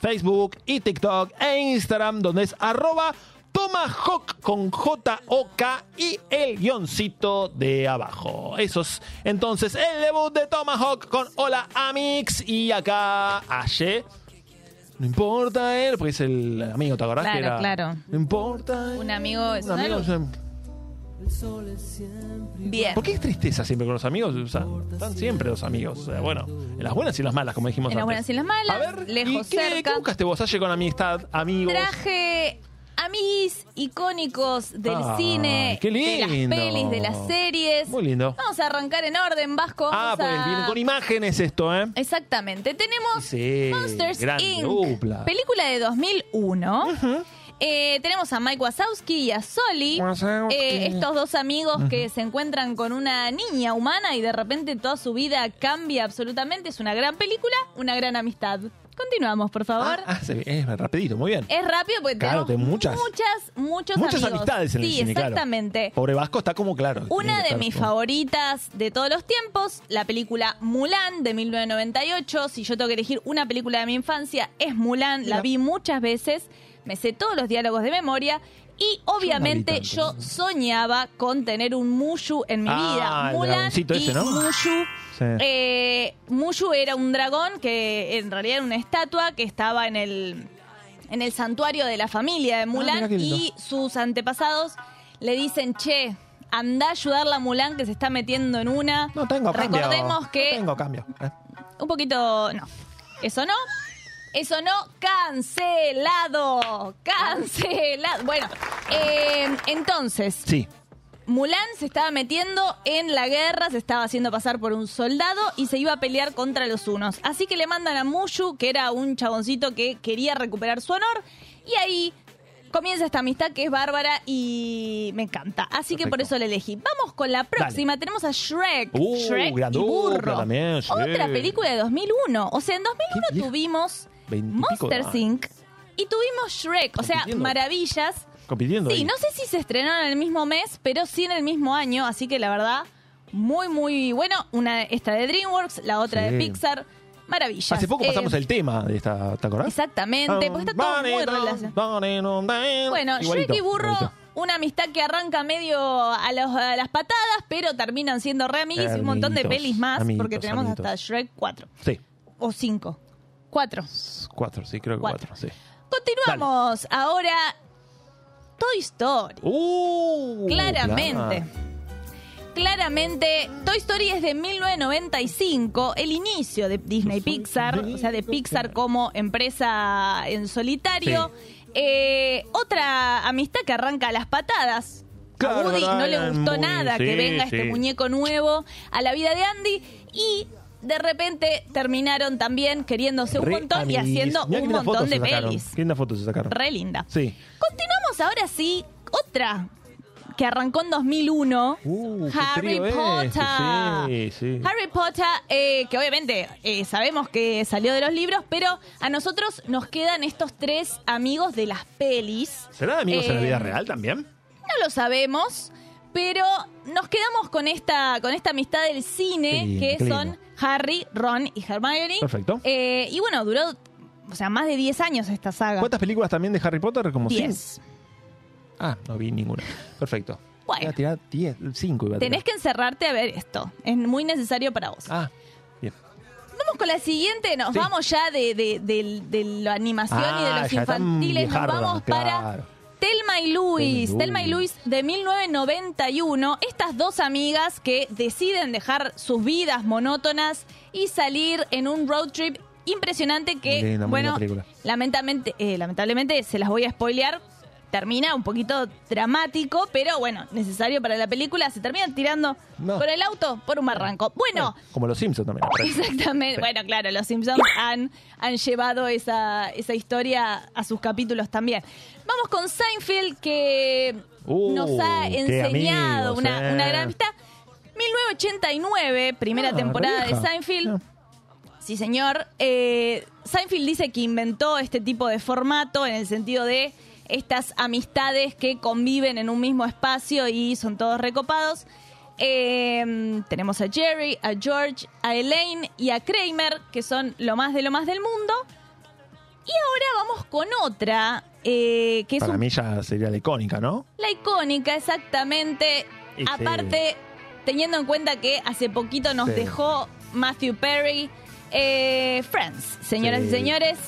Facebook y TikTok e Instagram, donde es arroba Tomahawk con J-O-K y el guioncito de abajo. Eso es entonces el debut de Tomahawk con Hola Amix y acá Aye. No importa él, porque es el amigo, ¿te acordás? que Claro, era, claro. No importa. Un amigo es Un amigo, Bien. ¿Por qué es tristeza siempre con los amigos? O sea, están siempre los amigos. O sea, bueno, en las buenas y en las malas, como dijimos En las antes. buenas y en las malas, A ver, lejos, ¿y qué, cerca. ¿qué buscaste vos? Con amistad, amigos. Traje amiguis icónicos del cine, qué de las lindo. pelis, de las series. Muy lindo. Vamos a arrancar en orden, Vasco. Ah, pues a- viene con imágenes esto, ¿eh? Exactamente. Tenemos Sí, Monsters Inc. dupla. Película de 2001. Eh, tenemos a Mike Wazowski y a Soli, eh, estos dos amigos que se encuentran con una niña humana y de repente toda su vida cambia absolutamente. Es una gran película, una gran amistad. Continuamos, por favor. Ah, ve- es rapidito, muy bien. Es rápido porque Claro, tenemos te- muchas. muchas, muchos Muchas amigos. amistades en el sí, cine, claro. exactamente. Pobre Vasco está como claro. Una de estar mis favoritas de todos los tiempos, la película Mulan de 1998. Si yo tengo que elegir una película de mi infancia, es Mulan. La vi muchas veces, me sé todos los diálogos de memoria. Y obviamente yo soñaba con tener un Mushu en mi Ah, vida. Mulan dragoncito y ese, ¿no? Mushu. Sí. Eh, Mushu era un dragón que en realidad era una estatua que estaba en el, en el santuario de la familia de Mulan Ah, lindo. y sus antepasados le dicen, che, anda a ayudar la Mulan que se está metiendo en una. No tengo cambio. Recordemos que... No tengo cambio. ¿eh? Un poquito... No. Eso no. Eso no. Cancelado. Cancelado. Bueno, eh, entonces... Sí. Mulan se estaba metiendo en la guerra, se estaba haciendo pasar por un soldado y se iba a pelear contra los unos. Así que le mandan a Mushu, que era un chaboncito que quería recuperar su honor, y ahí comienza esta amistad que es bárbara y me encanta. Así que por eso la elegí. Vamos con la próxima. Tenemos a Shrek. Uh, Shrek y Burro. también. Otra película de 2001. O sea, en 2001 tuvimos Monster. Inc. y tuvimos Shrek. O sea, Compitiendo. maravillas. Compitiendo. Sí, ahí. no sé si se estrenaron en el mismo mes, pero sí en el mismo año, así que la verdad, muy, muy bueno. Una esta de DreamWorks, la otra Sí. de Pixar. Maravillas. Hace poco Eh, pasamos el tema de esta, ¿te acordás? Exactamente, porque está todo muy relacionado. Bueno, Shrek y Burro, una amistad que arranca medio a, los- a las patadas, pero terminan siendo re amiguis y un montón de Amiguitos, pelis más, porque amiguitos, tenemos amiguitos. hasta Shrek 4 Sí, o 5. 4. cuatro, sí, creo que Cuatro. cuatro, sí. Continuamos. Ahora, Toy Story. Uh, Claramente. claro. Claramente, Toy Story es de 1995, el inicio de Disney Pixar, o sea, de Pixar como empresa en solitario. Eh, otra amistad que arranca a las patadas. Claro, a Woody no le gustó muy- nada que sí, venga este muñeco nuevo a la vida de Andy y de repente terminaron también queriéndose un Re montón y haciendo Mirá qué un lindas montón fotos de se sacaron. pelis. Qué lindas fotos se sacaron. Re linda. Sí. Continuamos ahora sí, otra que arrancó en 2001, Uh, qué Harry trío ese, Potter. Sí, sí. Harry Potter, eh, que obviamente eh, sabemos que salió de los libros, pero a nosotros nos quedan estos tres amigos de las pelis. ¿Serán amigos en la Eh, vida real también? No lo sabemos, pero nos quedamos con esta, con esta amistad del cine, que qué son lindo. Harry, Ron y Hermione. Perfecto. Eh, y bueno, duró, o sea, más de 10 años esta saga. ¿Cuántas películas también de Harry Potter? Como cinco. 10. Ah, no vi ninguna. Perfecto. Bueno. Iba a tirar 10, 5 iba a tirar. Tenés que encerrarte a ver esto. Es muy necesario para vos. Ah, bien. Vamos con la siguiente. Nos Sí. vamos ya de, de, de- de la animación y de Ah, los ya tan infantiles. Nos viejarda, vamos para claro. Telma y Luis. Telma y Luis de 1991. Estas dos amigas que deciden dejar sus vidas monótonas y salir en un road trip impresionante que, linda, bueno, lamentablemente, eh, lamentablemente se las voy a spoilear. Termina un poquito dramático, pero bueno, necesario para la película. Se termina tirando No. con el auto por un barranco. Bueno, Como los Simpsons también. Exactamente. Sí. Bueno, claro, los Simpsons han, han llevado esa, esa historia a sus capítulos también. Vamos con Seinfeld, que Uh, nos ha enseñado amigos, una, eh. una gran amistad. 1989, primera Ah, temporada de. Seinfeld. Sí, señor. Eh, Seinfeld dice que inventó este tipo de formato en el sentido de estas amistades que conviven en un mismo espacio y son todos recopados. Eh, tenemos a Jerry, a George, a Elaine y a Kramer, que son lo más de lo más del mundo. Y ahora vamos con otra, eh, que es Para un- mí ya sería la icónica, ¿no? la icónica, exactamente. Y sí. Aparte, teniendo en cuenta que hace poquito nos Sí. dejó Matthew Perry, eh, Friends, señoras y señores.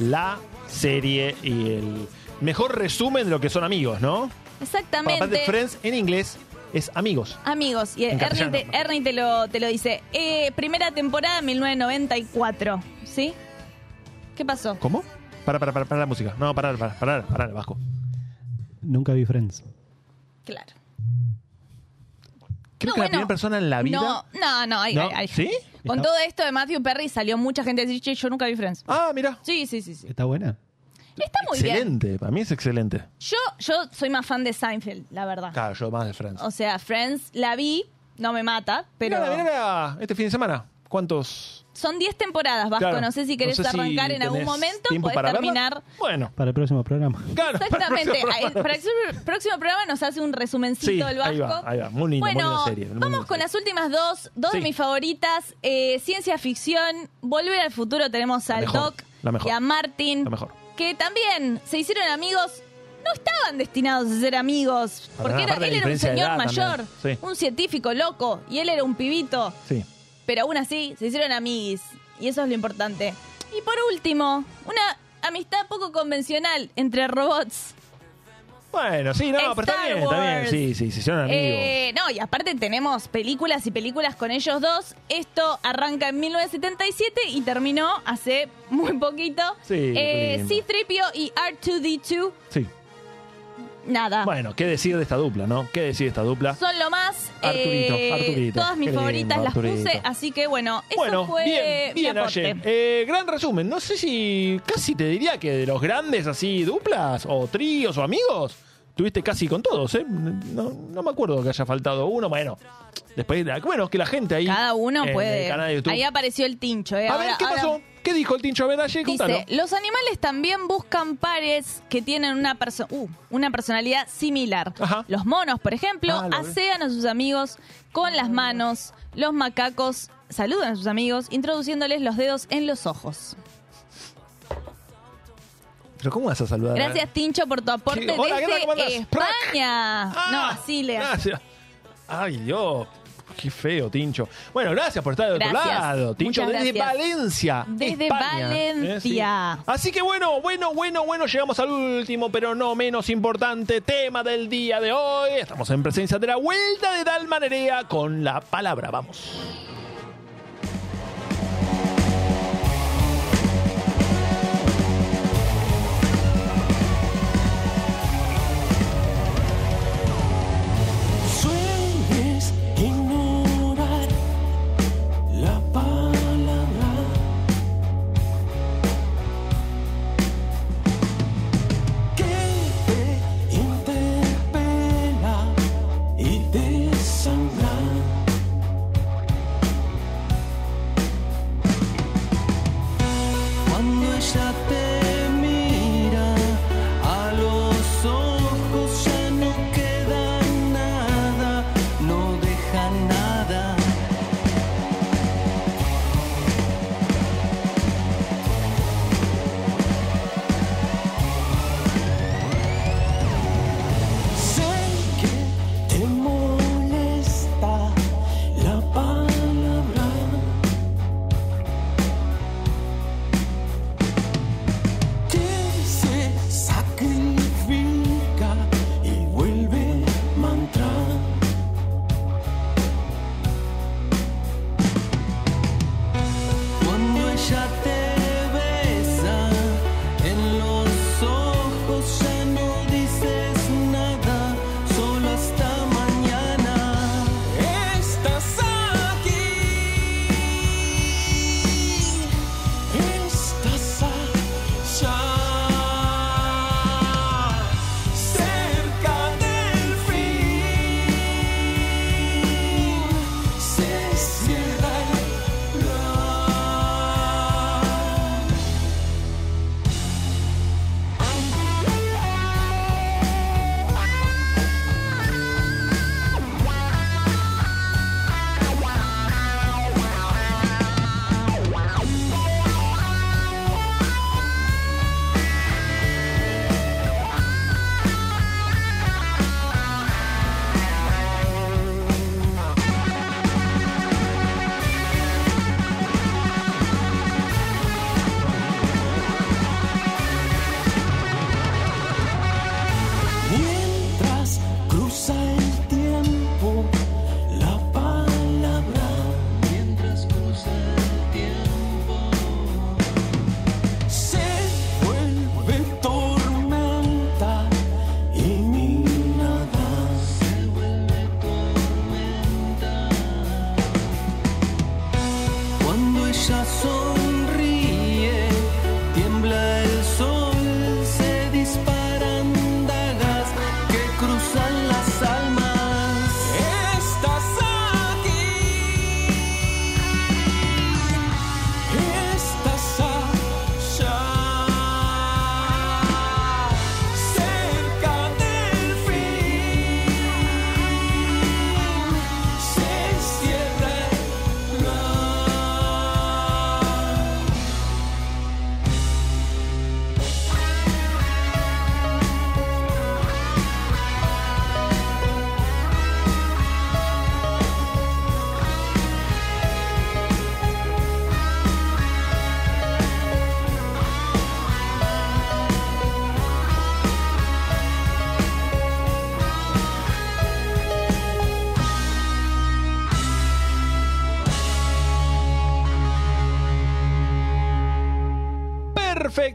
La serie y el mejor resumen de lo que son amigos, ¿no? Exactamente. Aparte, Friends en inglés es amigos. Amigos, y Ernie, te, Ernie te lo, te lo dice. Eh, primera temporada, 1994, ¿sí? ¿Qué pasó? ¿Cómo? Para, para, para, para la música. No, para, para, para, para, Vasco. Nunca vi Friends. Claro. Creo No, que la bueno, primera persona en la vida. No, no, no. Hay, ¿No? hay- hay- ¿Sí? Con Está- todo esto de Matthew Perry salió mucha gente a decir, che, yo nunca vi Friends. Ah, mira. Sí, sí, sí, sí. ¿Está buena? Está muy bien. excelente. Para mí es excelente. Yo, yo soy más fan de Seinfeld, la verdad. Claro, yo más de Friends. O sea, Friends la vi, no me mata, pero Mirá, mirá, este fin de semana. ¿Cuántos? son 10 temporadas, Vasco. Claro. no sé si No querés sé si arrancar en algún tenés momento, tiempo podés para verla. terminar. Bueno, Para el próximo programa. claro. Exactamente. Para el Ahí- Para el próximo- próximo programa nos hace un resumencito Sí, el Vasco. ahí va, ahí va. Muy linda, muy bueno, linda serie. muy vamos linda con serie. las últimas dos, dos de mis favoritas. Eh, ciencia ficción, Volver al futuro, tenemos al mejor, Doc la mejor. y a Martin, La mejor. Que también se hicieron amigos. No estaban destinados a ser amigos, Para porque nada, era, aparte él era un diferencia de señor edad mayor, también. Sí. un científico loco, y él era un pibito. Sí. Pero aún así, se hicieron amiguis. Y eso es lo importante. Y por último, una amistad poco convencional entre robots. Bueno, sí, no, pero está Star bien, está bien. Wars. Sí, sí, se hicieron amigos. Eh, no, y aparte tenemos películas y películas con ellos dos. Esto arranca en 1977 y terminó hace muy poquito. Sí, eh, lindo. C-3PO y R2D2, Sí. nada. Bueno, ¿qué decir de esta dupla, no? ¿Qué decir de esta dupla? Son lo más. Arturito, eh, Arturito. Todas mis Qué lindo, favoritas las Arturito. puse, así que bueno, eso Bueno, fue bien, mi bien, aporte. Eh, gran resumen. No sé si casi te diría que de los grandes así duplas o tríos o amigos, tuviste casi con todos, ¿eh? No, no me acuerdo que haya faltado uno. Bueno, después, bueno, que la gente ahí. Cada uno en puede. el canal de YouTube. Ahí apareció el tincho. ¿eh? A ver, Ahora- ¿qué ahora- pasó? ¿Qué dijo el Tincho A ver, Aye? Contalo. Dice, los animales también buscan pares que tienen una, perso- uh, una personalidad similar. Los monos, por ejemplo, Ah, lo vi. asean a sus amigos con las manos. Los macacos saludan a sus amigos introduciéndoles los dedos en los ojos. ¿Pero cómo vas a saludar? Gracias, Tincho, por tu aporte ¿Qué? Hola, ¿qué tal? ¿Cómo andás? desde España. no, así le Gracias. Ay, Dios. Qué feo, Tincho. Bueno, gracias por estar de otro Gracias. lado. Tincho Muchas desde gracias. Valencia. Desde España. Valencia. Eh, sí. Así que bueno, bueno, bueno, bueno, llegamos al último, pero no menos importante tema del día de hoy. Estamos en presencia de la vuelta de Dalmanerea con la palabra. Vamos.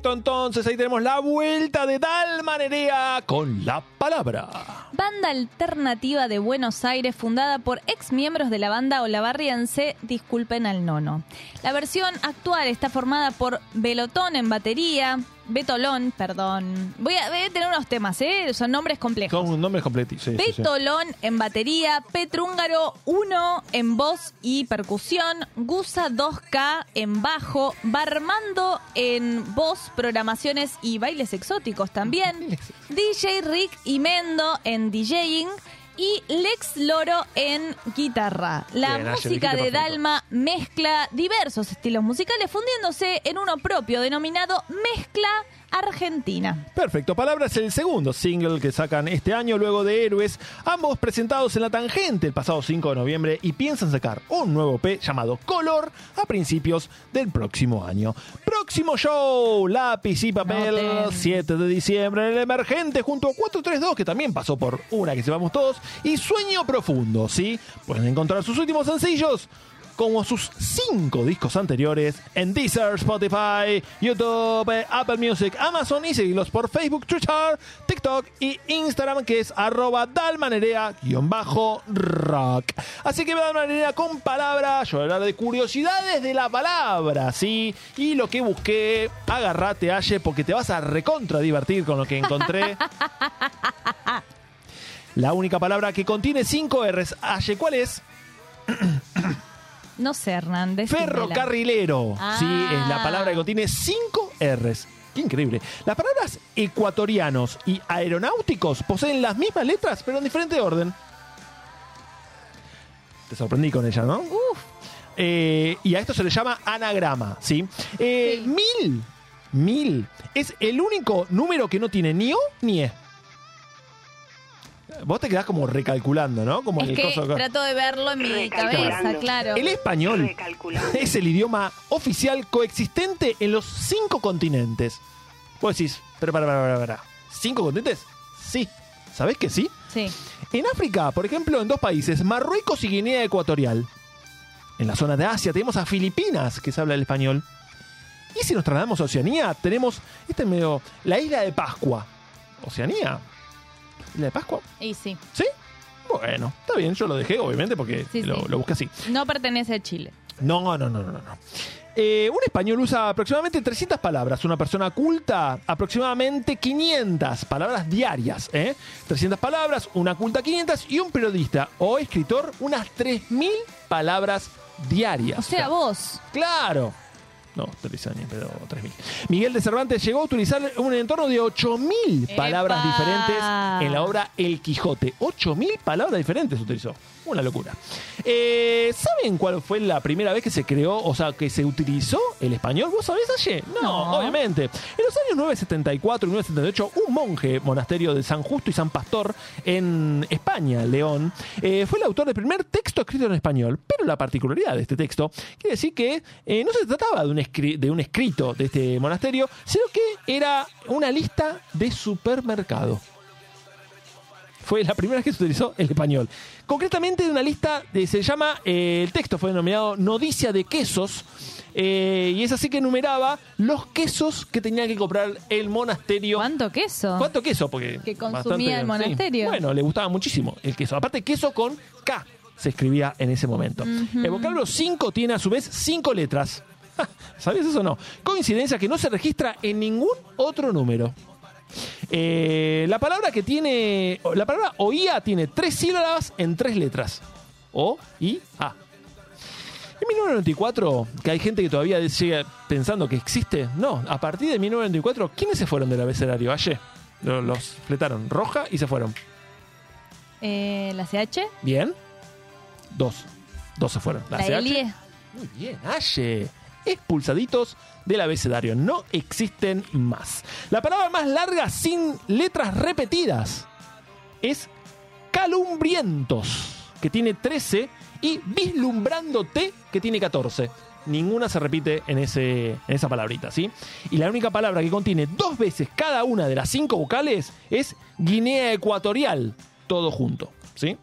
Entonces ahí tenemos la vuelta de Dalma Nerea con la palabra. Banda alternativa de Buenos Aires fundada por ex miembros de la banda Olavarriense Disculpen al Nono. La versión actual está formada por Belotón en batería, Betolón, perdón. Voy a, voy a tener unos temas, ¿eh? Son nombres complejos. Con nombres completos. Sí, sí, sí. Betolón en batería, Petrúngaro 1 en voz y percusión, Gusa 2K en bajo, Barmando en voz, programaciones y bailes exóticos también, DJ Rick y Mendo en DJing y Lex Loro en guitarra. La Bien, música de. Dalma mezcla diversos estilos musicales fundiéndose en uno propio denominado Mezcla Argentina. Perfecto, Palabra es el segundo single que sacan este año luego de Héroes, ambos presentados en la tangente el pasado 5 de noviembre y piensan sacar un nuevo P llamado Color a principios del próximo año. Próximo show, Lápiz y Papel, Noten. 7 de diciembre en el Emergente junto a 432 que también pasó por una que sepamos todos y Sueño Profundo, ¿sí? Pueden encontrar sus últimos sencillos como sus cinco discos anteriores en Deezer, Spotify, YouTube, Apple Music, Amazon y seguirlos por Facebook, Twitter, TikTok y Instagram que es arroba dalmanera-rock. Así que dalmanera con palabra, yo voy a hablar de curiosidades de la palabra, ¿sí? Y lo que busqué, agárrate, Aye, porque te vas a recontra divertir con lo que encontré. La única palabra que contiene cinco R's. Aye, ¿cuál es? No sé, Hernández. Ferrocarrilero. Ah. Sí, es la palabra que contiene cinco R's. Qué increíble. Las palabras ecuatorianos y aeronáuticos poseen las mismas letras, pero en diferente orden. Te sorprendí con ella, ¿no? Eh, y a esto se le llama anagrama, ¿sí? Eh, Mil, mil, es el único número que no tiene ni O ni E. Vos te quedás como recalculando, ¿no? Como Es el que coso acá. trato de verlo en mi cabeza, claro. El español es el idioma oficial coexistente en los cinco continentes. Vos decís, pero para, para, para, para. ¿Cinco continentes? Sí. ¿Sabés que sí? Sí. En África, por ejemplo, en dos países, Marruecos y Guinea Ecuatorial. En la zona de Asia tenemos a Filipinas, que se habla el español. Y si nos trasladamos a Oceanía, tenemos este medio, la isla de Pascua. Oceanía. ¿Isla de Pascua? Y sí. ¿Sí? Bueno, está bien, yo lo dejé, obviamente, porque Sí, lo, sí. lo busqué así. No pertenece a Chile. No, no, no, no, no. Eh, un español usa aproximadamente 300 palabras. Una persona culta, aproximadamente 500 palabras diarias. ¿eh? 300 palabras, una culta 500 y un periodista o escritor unas 3.000 palabras diarias. O sea, vos. Claro. No, 3 años, pero 3.000. Miguel de Cervantes llegó a utilizar un entorno de 8.000 palabras diferentes en la obra El Quijote. 8.000 palabras diferentes utilizó. Una locura. Eh, ¿Saben cuál fue la primera vez que se creó, o sea, que se utilizó el español? ¿Vos sabés, Aye? No, No. obviamente. En los años 974 y 978, un monje, monasterio de San Justo y San Pastor en España, León, eh, fue el autor del primer texto escrito en español. Pero la particularidad de este texto quiere decir que eh, no se trataba de un, escri- de un escrito de este monasterio, sino que era una lista de supermercado. Fue la primera vez que se utilizó el español. Concretamente de una lista, de, se llama, eh, el texto fue denominado Nodicia de Quesos, eh, y es así que enumeraba los quesos que tenía que comprar el monasterio. ¿Cuánto queso? ¿Cuánto queso? Porque Que consumía bastante- el monasterio. sí. Bueno, le gustaba muchísimo el queso. Aparte, queso con K se escribía en ese momento. El vocablo 5 tiene a su vez 5 letras. ¿Sabías eso o no? Coincidencia que no se registra en ningún otro número. Eh, la palabra que tiene. La palabra oía tiene tres sílabas en tres letras. O, I, A. En 1994, que hay gente que todavía sigue pensando que existe. No, a partir de 1994, ¿quiénes se fueron del abecedario? Ayer. Los, los fletaron roja y se fueron. Eh, ¿La CH? ¿Bien? Dos. Dos se fueron. ¿La, CH. Muy bien, Aye. Expulsaditos del abecedario. No existen más. La palabra más larga sin letras repetidas es calumbrientos, que tiene 13, y vislumbrándote, que tiene 14. Ninguna se repite en, ese, en esa palabrita, ¿sí? Y la única palabra que contiene dos veces cada una de las cinco vocales es Guinea Ecuatorial, todo junto, ¿sí?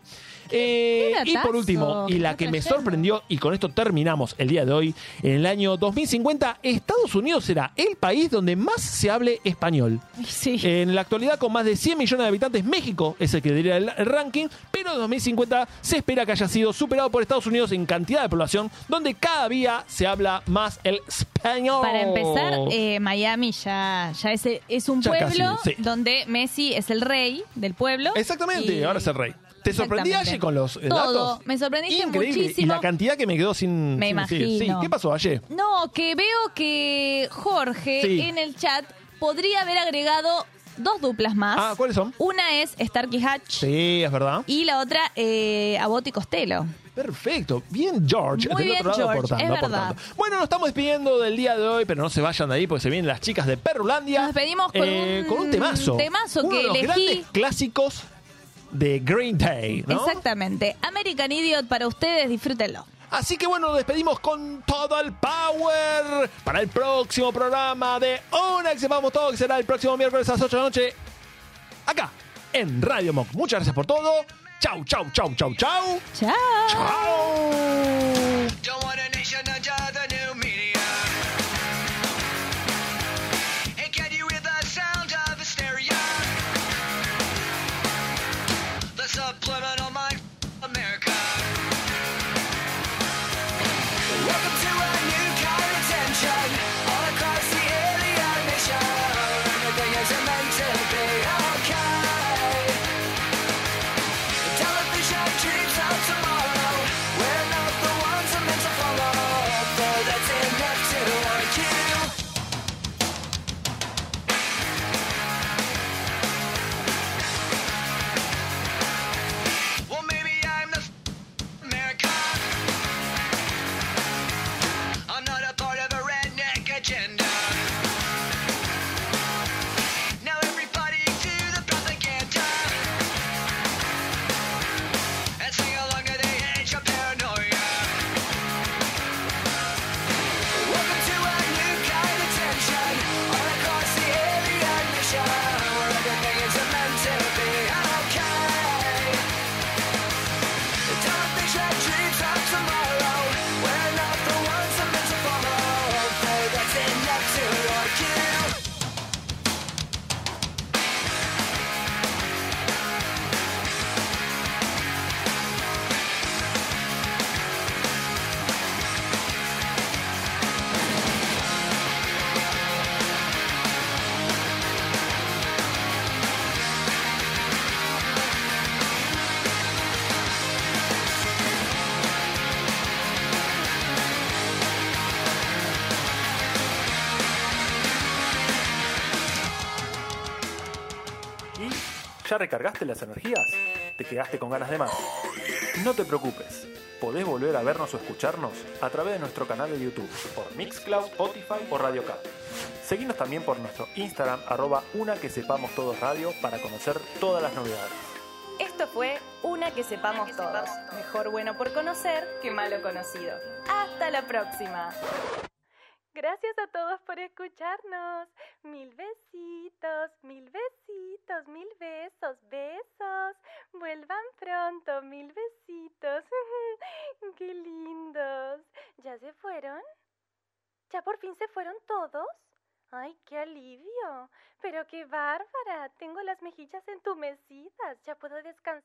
Eh, y por último, y la que me sorprendió, y con esto terminamos el día de hoy, en el año 2050, Estados Unidos será el país donde más se hable español. Sí. En la actualidad, con más de 100 millones de habitantes, México es el que diría el, ranking, pero en 2050 se espera que haya sido superado por Estados Unidos en cantidad de población, donde cada día se habla más el español. Para empezar, eh, Miami ya, ya es, es un Ya casi, pueblo sí. donde Messi es el rey del pueblo. Exactamente, Y- ahora es el rey. ¿Te sorprendí. Aye con los eh, Todo. datos? Me sorprendiste Increíble. muchísimo. Y la cantidad que me quedó sin. Me sin decir. imagino. Sí, ¿qué pasó Aye? No, que veo que Jorge Sí. en el chat podría haber agregado dos duplas más. Ah, ¿cuáles son? Una es Starkey Hatch Sí, es verdad. y la otra eh, Abbott y Costello. Perfecto. Bien, George. Muy del bien, otro lado George, aportando, es verdad. aportando. Bueno, nos estamos despidiendo del día de hoy, pero no se vayan de ahí porque se vienen las chicas de Perrulandia. Nos despedimos con Eh, un con un temazo. temazo Uno que de los elegí. grandes clásicos de Green Day, ¿no? Exactamente. American Idiot para ustedes, disfrútenlo. Así que bueno, nos despedimos con todo el power para el próximo programa de Una que sepamos todo, que será el próximo miércoles a las 8 de la noche, acá, en Radio Monk. Muchas gracias por todo. Chau, chau, chau, chau, chau. Chao. Chao. Recargaste las energías? ¿Te quedaste con ganas de más? No te preocupes, podés volver a vernos o escucharnos a través de nuestro canal de YouTube, por Mixcloud, Spotify o Radio K. Seguinos también por nuestro Instagram, arroba una que sepamos todos radio, para conocer todas las novedades. Esto fue Una que sepamos todos. Mejor bueno por conocer que malo conocido. Hasta la próxima. Gracias a todos por escucharnos. Mil besitos, mil besitos, mil besos, besos. Vuelvan pronto, mil besitos. Qué lindos. ¿Ya se fueron? ¿Ya por fin se fueron todos? ¡Ay, qué alivio! Pero qué bárbara. Tengo las mejillas entumecidas. Ya puedo descansar.